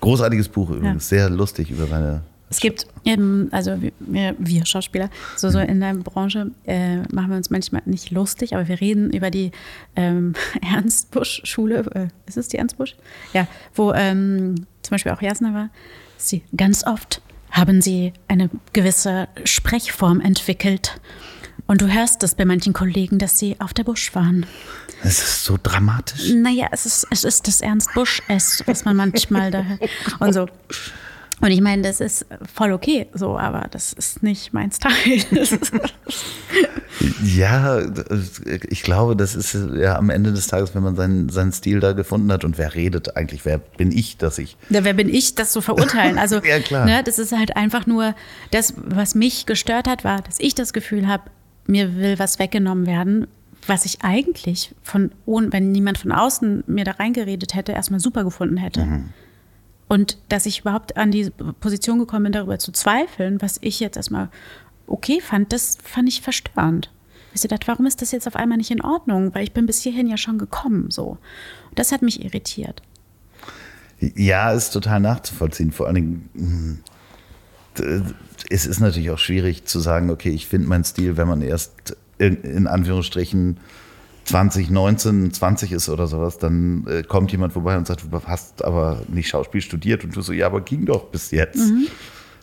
Großartiges Buch übrigens, sehr lustig über seine. Es gibt, ähm, also wir, wir Schauspieler, so, so in der Branche äh, machen wir uns manchmal nicht lustig, aber wir reden über die ähm, Ernst-Busch-Schule. Äh, ist es die Ernst-Busch? Ja, wo ähm, zum Beispiel auch Jasna war. Sie ganz oft haben sie eine gewisse Sprechform entwickelt. Und du hörst es bei manchen Kollegen, dass sie auf der Busch waren. Es ist so dramatisch. Naja, es ist, es ist das Ernst Busch-S, was man manchmal da hört. Und so. Und ich meine, das ist voll okay, so, aber das ist nicht mein Style. Ja, ich glaube, das ist ja am Ende des Tages, wenn man seinen, seinen Stil da gefunden hat und wer redet eigentlich, wer bin ich, dass ich. ja, wer bin ich, das zu verurteilen? Also, Ja, klar. Ne, das ist halt einfach nur, das, was mich gestört hat, war, dass ich das Gefühl habe, mir will was weggenommen werden, was ich eigentlich von, ohne, wenn niemand von außen mir da reingeredet hätte, erstmal super gefunden hätte. Und dass ich überhaupt an die Position gekommen bin, darüber zu zweifeln, was ich jetzt erstmal okay fand, das fand ich verstörend. Ich dachte, warum ist das jetzt auf einmal nicht in Ordnung? Weil ich bin bis hierhin ja schon gekommen, so. Und das hat mich irritiert. Ja, ist total nachzuvollziehen. Vor allen Dingen, d- es ist natürlich auch schwierig zu sagen, okay, ich finde meinen Stil, wenn man erst in, in Anführungsstrichen 20, 19, 20 ist oder sowas, dann äh, kommt jemand vorbei und sagt, du hast aber nicht Schauspiel studiert und du so, ja, aber ging doch bis jetzt.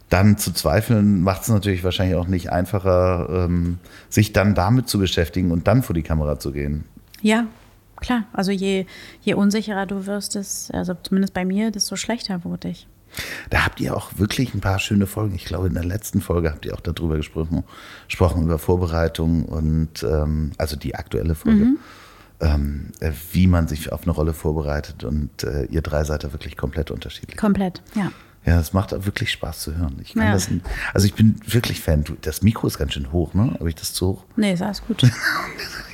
Dann zu zweifeln macht es natürlich wahrscheinlich auch nicht einfacher, ähm, sich dann damit zu beschäftigen und dann vor die Kamera zu gehen. Ja, klar. Also je, je unsicherer du wirst, das, also zumindest bei mir, desto schlechter wurde ich. Da habt ihr auch wirklich ein paar schöne Folgen. Ich glaube, in der letzten Folge habt ihr auch darüber gesprochen, gesprochen über Vorbereitung und ähm, also die aktuelle Folge, ähm, äh, wie man sich auf eine Rolle vorbereitet. Und äh, ihr drei seid da wirklich komplett unterschiedlich. Komplett, ja. Ja, es macht wirklich Spaß zu hören. Ich kann Ja. das, also ich bin wirklich Fan. Das Mikro ist ganz schön hoch, ne? Habe ich das zu hoch? Nee, ist alles gut.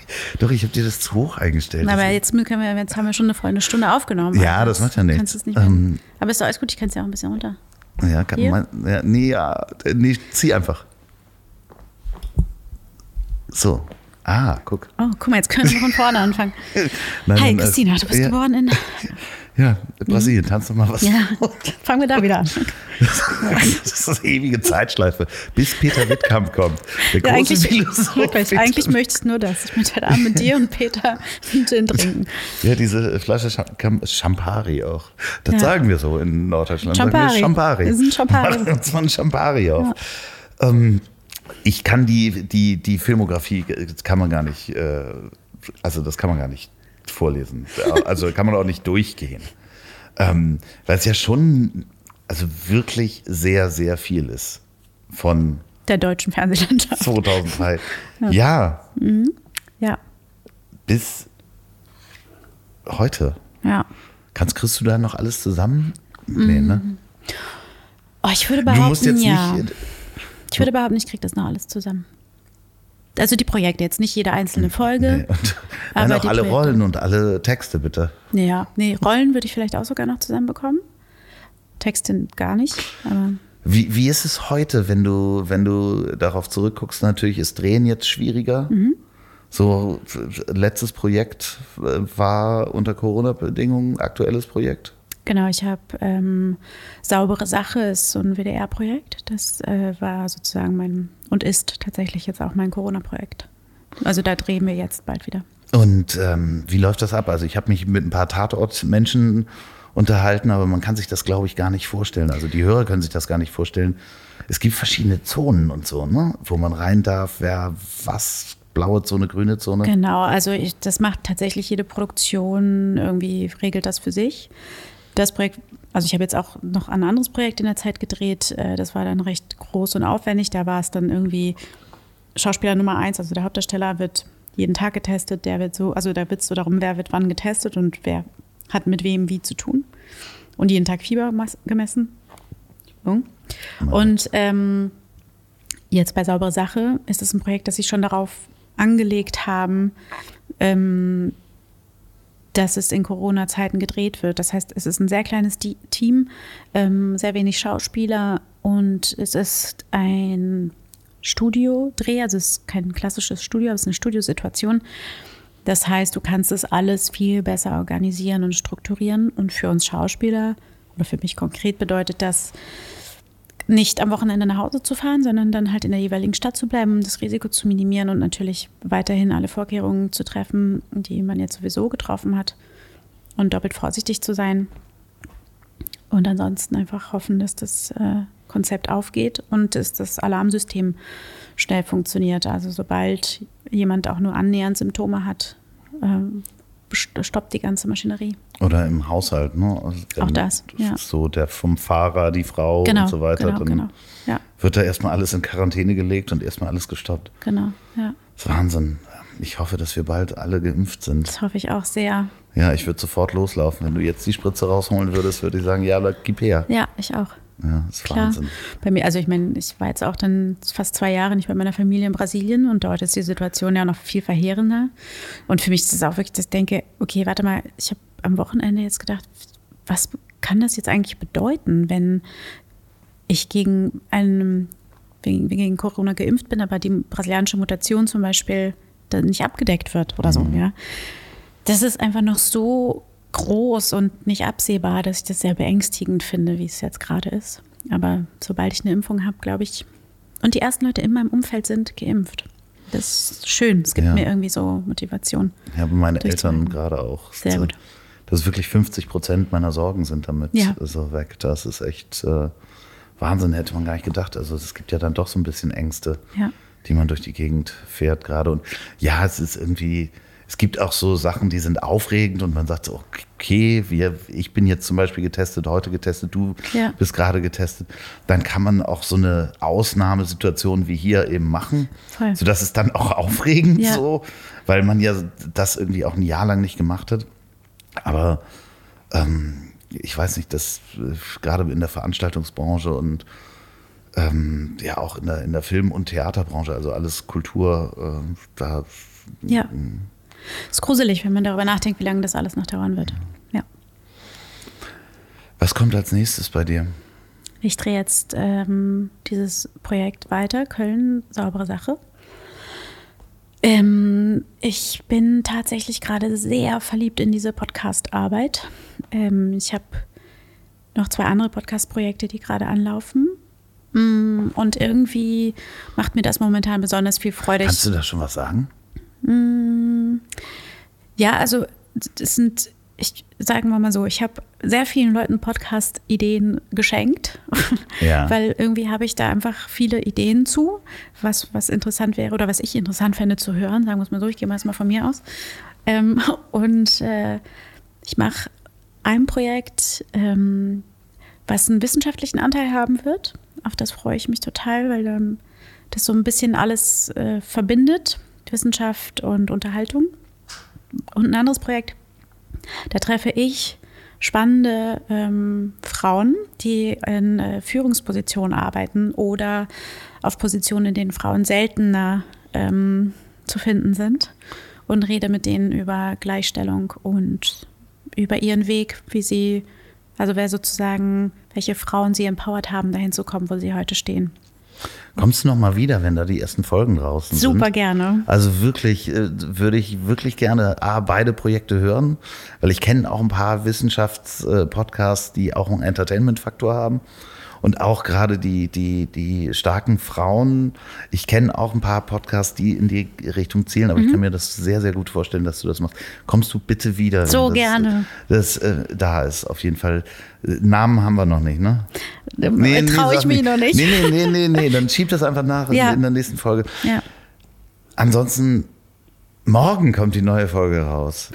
Doch, ich habe dir das zu hoch eingestellt. Aber Das- jetzt, können wir, jetzt haben wir schon eine, eine Stunde aufgenommen. Ja, Also das macht ja nichts. Nicht. Ähm, Aber ist doch alles gut, ich kann es ja auch ein bisschen runter. ja, kann Hier? man, ja, nee, ja, nee, zieh einfach. So. Ah, guck. Oh, guck mal, jetzt können wir von vorne anfangen. Nein, Hi, äh, Christina, du bist ja, geboren in. Ja, Brasilien, tanz doch mal was. Ja, fangen wir da wieder an. Das ist eine ewige Zeitschleife, bis Peter Wittkamp kommt. Der Ja, große eigentlich, wirklich, eigentlich möchte ich nur das. Ich möchte heute Abend mit dir und Peter einen Gin trinken. Ja, diese Flasche Champari auch. Das Ja. sagen wir so in Norddeutschland. Champari. Champari. Das ist ein Champari. Machen uns mal ein Champari auf. Ähm, ich kann die, die, die Filmografie, das kann man gar nicht, äh, also das kann man gar nicht vorlesen. Also kann man auch nicht durchgehen. Ähm, weil es ja schon, also wirklich sehr, sehr viel ist von Der deutschen Fernsehlandschaft. 2003. Ja, Ja, bis heute. ja. Kannst, kriegst du da noch alles zusammen? Nee, ne? Oh, ich würde Du behaupten, musst jetzt ja. nicht. Ich würde behaupten, ich kriege das noch alles zusammen. Also die Projekte, jetzt nicht jede einzelne Nee, Folge. und, Aber nein, auch alle Projekte. Rollen und alle Texte, bitte. Ja, nee, Rollen würde ich vielleicht auch sogar noch zusammenbekommen. Texte gar nicht, aber Wie, wie ist es heute, wenn du, wenn du darauf zurückguckst? Natürlich ist Drehen jetzt schwieriger. Mhm. So, letztes Projekt äh, war unter Corona-Bedingungen aktuelles Projekt. Genau, ich habe ähm, Saubere Sache ist so ein WDR-Projekt. Das äh, war sozusagen mein und ist tatsächlich jetzt auch mein Corona-Projekt. Also da drehen wir jetzt bald wieder. Und ähm, wie läuft das ab? Also ich habe mich mit ein paar Tatort-Menschen unterhalten, aber man kann sich das, glaube ich, gar nicht vorstellen. Also die Hörer können sich das gar nicht vorstellen. Es gibt verschiedene Zonen und so, ne? wo man rein darf, wer was, blaue Zone, grüne Zone. Genau, also ich, das macht tatsächlich jede Produktion irgendwie, regelt das für sich. Das Projekt, also ich habe jetzt auch noch ein anderes Projekt in der Zeit gedreht, äh, das war dann recht groß und aufwendig. Da war es dann irgendwie Schauspieler Nummer eins, also der Hauptdarsteller wird jeden Tag getestet, der wird so, also da wird es so darum, wer wird wann getestet und wer hat mit wem wie zu tun. Und jeden Tag Fieber gemessen. Und ähm, jetzt bei Saubere Sache ist es ein Projekt, das sich schon darauf angelegt haben, ähm, dass es in Corona-Zeiten gedreht wird. Das heißt, es ist ein sehr kleines Team, ähm, sehr wenig Schauspieler und es ist ein Studiodreh, also es ist kein klassisches Studio, es ist eine Studiosituation. Das heißt, du kannst es alles viel besser organisieren und strukturieren. Und für uns Schauspieler oder für mich konkret bedeutet das, nicht am Wochenende nach Hause zu fahren, sondern dann halt in der jeweiligen Stadt zu bleiben, um das Risiko zu minimieren und natürlich weiterhin alle Vorkehrungen zu treffen, die man jetzt sowieso getroffen hat und doppelt vorsichtig zu sein. Und ansonsten einfach hoffen, dass das äh, Konzept aufgeht und dass das Alarmsystem schnell funktioniert. Also sobald jemand auch nur annähernd Symptome hat, st- stoppt die ganze Maschinerie. Oder im Haushalt, ne? Also Auch das, ja. So der vom Fahrer, die Frau Genau, und so weiter. genau, dann genau. Ja, wird da erstmal alles in Quarantäne gelegt und erstmal alles gestoppt. genau, ja. Das ist Wahnsinn. Ich hoffe, dass wir bald alle geimpft sind. Das hoffe ich auch sehr. Ja, ich würde sofort loslaufen. Wenn du jetzt die Spritze rausholen würdest, würde ich sagen, ja, gib her. Ja, ich auch. Ja, das ist Klar. Wahnsinn. Bei mir, also ich meine, ich war jetzt auch dann fast zwei Jahre nicht bei meiner Familie in Brasilien und dort ist die Situation ja noch viel verheerender. Und für mich ist es auch wirklich, dass ich denke, okay, warte mal, ich habe am Wochenende jetzt gedacht, was kann das jetzt eigentlich bedeuten, wenn ich gegen einen, wegen, gegen Corona geimpft bin, aber die brasilianische Mutation zum Beispiel dann nicht abgedeckt wird oder so, ja. Das ist einfach noch so groß und nicht absehbar, dass ich das sehr beängstigend finde, wie es jetzt gerade ist. Aber sobald ich eine Impfung habe, glaube ich, und die ersten Leute in meinem Umfeld sind geimpft. Das ist schön. Es gibt Ja. mir irgendwie so Motivation. Ja, aber meine. Eltern gerade auch. Sehr So, gut. Das ist wirklich 50 Prozent meiner Sorgen sind damit Ja. so weg. Das ist echt äh, Wahnsinn, hätte man gar nicht gedacht. Also es gibt ja dann doch so ein bisschen Ängste, Ja. die man durch die Gegend fährt gerade. Und ja, es ist irgendwie, es gibt auch so Sachen, die sind aufregend und man sagt so, okay, wir, ich bin jetzt zum Beispiel getestet, heute getestet, du Ja. bist gerade getestet. Dann kann man auch so eine Ausnahmesituation wie hier eben machen, Voll. sodass es dann auch aufregend Ja. so, weil man ja das irgendwie auch ein Jahr lang nicht gemacht hat. Aber ähm, ich weiß nicht, dass äh, gerade in der Veranstaltungsbranche und ähm, ja auch in der, in der Film- und Theaterbranche, also alles Kultur, äh, da. Ja. Es ist gruselig, wenn man darüber nachdenkt, wie lange das alles noch dauern wird. Ja. Was kommt als nächstes bei dir? Ich drehe jetzt ähm, dieses Projekt weiter, Köln, saubere Sache. Ähm, ich bin tatsächlich gerade sehr verliebt in diese Podcast-Arbeit. Ähm, ich habe noch zwei andere Podcast-Projekte, die gerade anlaufen. Mm, und irgendwie macht mir das momentan besonders viel Freude. Kannst du da schon was sagen? Mm, ja, also das sind ich sagen wir mal so, ich habe sehr vielen Leuten Podcast-Ideen geschenkt, ja. weil irgendwie habe ich da einfach viele Ideen zu, was, was interessant wäre oder was ich interessant fände zu hören, sagen wir es mal so, ich gehe mal erstmal von mir aus. Ähm, und äh, ich mache ein Projekt, ähm, was einen wissenschaftlichen Anteil haben wird. Auf das freue ich mich total, weil ähm, das so ein bisschen alles äh, verbindet, Wissenschaft und Unterhaltung. Und ein anderes Projekt, da treffe ich spannende ähm, Frauen, die in äh, Führungspositionen arbeiten oder auf Positionen, in denen Frauen seltener ähm, zu finden sind und rede mit denen über Gleichstellung und über ihren Weg, wie sie, also wer sozusagen, welche Frauen sie empowert haben, dahin zu kommen, wo sie heute stehen. Kommst du noch mal wieder, wenn da die ersten Folgen draußen Super sind? Super gerne. Also wirklich, äh, würde ich wirklich gerne A, beide Projekte hören, weil ich kenne auch ein paar Wissenschaftspodcasts, die auch einen Entertainment-Faktor haben und auch gerade die, die, die starken Frauen. Ich kenne auch ein paar Podcasts, die in die Richtung zielen, aber mhm. ich kann mir das sehr, sehr gut vorstellen, dass du das machst. Kommst du bitte wieder? So das, gerne. Das äh, da ist auf jeden Fall. Äh, Namen haben wir noch nicht, ne? Nee, nee Traue ich mich noch nicht. Nee, nee, nee, nee, nee. Dann schieb das einfach nach ja. in der nächsten Folge. Ja. Ansonsten, morgen kommt die neue Folge raus.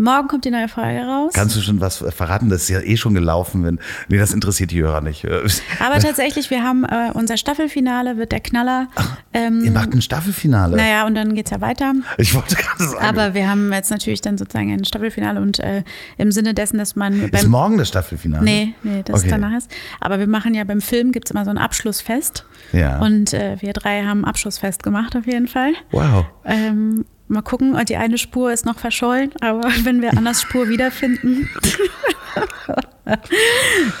Morgen kommt die neue Folge raus. Kannst du schon was verraten? Das ist ja eh schon gelaufen. Wenn, nee, das interessiert die Hörer nicht. Aber tatsächlich, wir haben äh, unser Staffelfinale, wird der Knaller. Ach, ähm, ihr macht ein Staffelfinale? Naja, und dann geht es ja weiter. Ich wollte gerade sagen. Aber wir haben jetzt natürlich dann sozusagen ein Staffelfinale und äh, im Sinne dessen, dass man. ist morgen das Staffelfinale? Nee, nee, das okay. danach ist. Aber wir machen ja beim Film, gibt es immer so ein Abschlussfest. Ja. Und äh, wir drei haben Abschlussfest gemacht auf jeden Fall. Wow. Ähm, Mal gucken, die eine Spur ist noch verschollen, aber wenn wir Annas Spur wiederfinden,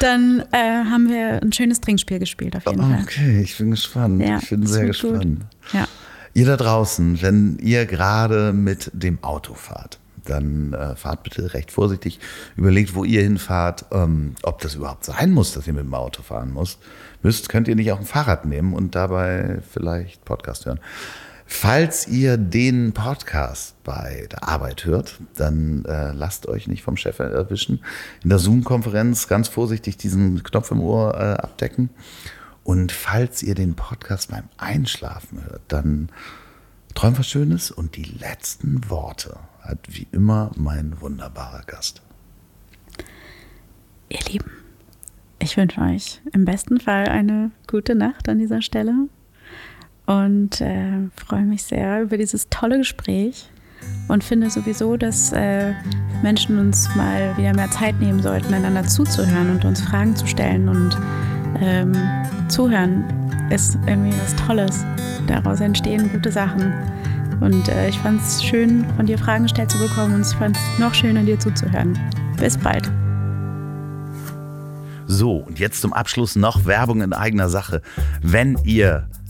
dann äh, haben wir ein schönes Trinkspiel gespielt auf jeden Fall. Okay, ich bin gespannt. Ja, ich bin sehr gespannt. Ja. Ihr da draußen, wenn ihr gerade mit dem Auto fahrt, dann äh, fahrt bitte recht vorsichtig. Überlegt, wo ihr hinfahrt, ähm, ob das überhaupt sein muss, dass ihr mit dem Auto fahren müsst. müsst. Könnt ihr nicht auch ein Fahrrad nehmen und dabei vielleicht Podcast hören. Falls ihr den Podcast bei der Arbeit hört, dann äh, lasst euch nicht vom Chef erwischen. In der Zoom-Konferenz ganz vorsichtig diesen Knopf im Ohr äh, abdecken. Und falls ihr den Podcast beim Einschlafen hört, dann träumt was Schönes und die letzten Worte hat wie immer mein wunderbarer Gast. Ihr Lieben, ich wünsche euch im besten Fall eine gute Nacht an dieser Stelle und äh, freue mich sehr über dieses tolle Gespräch und finde sowieso, dass äh, Menschen uns mal wieder mehr Zeit nehmen sollten, einander zuzuhören und uns Fragen zu stellen. Und ähm, zuhören ist irgendwie was Tolles. Daraus entstehen gute Sachen. Und äh, ich fand es schön, von dir Fragen gestellt zu bekommen und ich fand es noch schöner, dir zuzuhören. Bis bald. So, und jetzt zum Abschluss noch Werbung in eigener Sache. Wenn ihr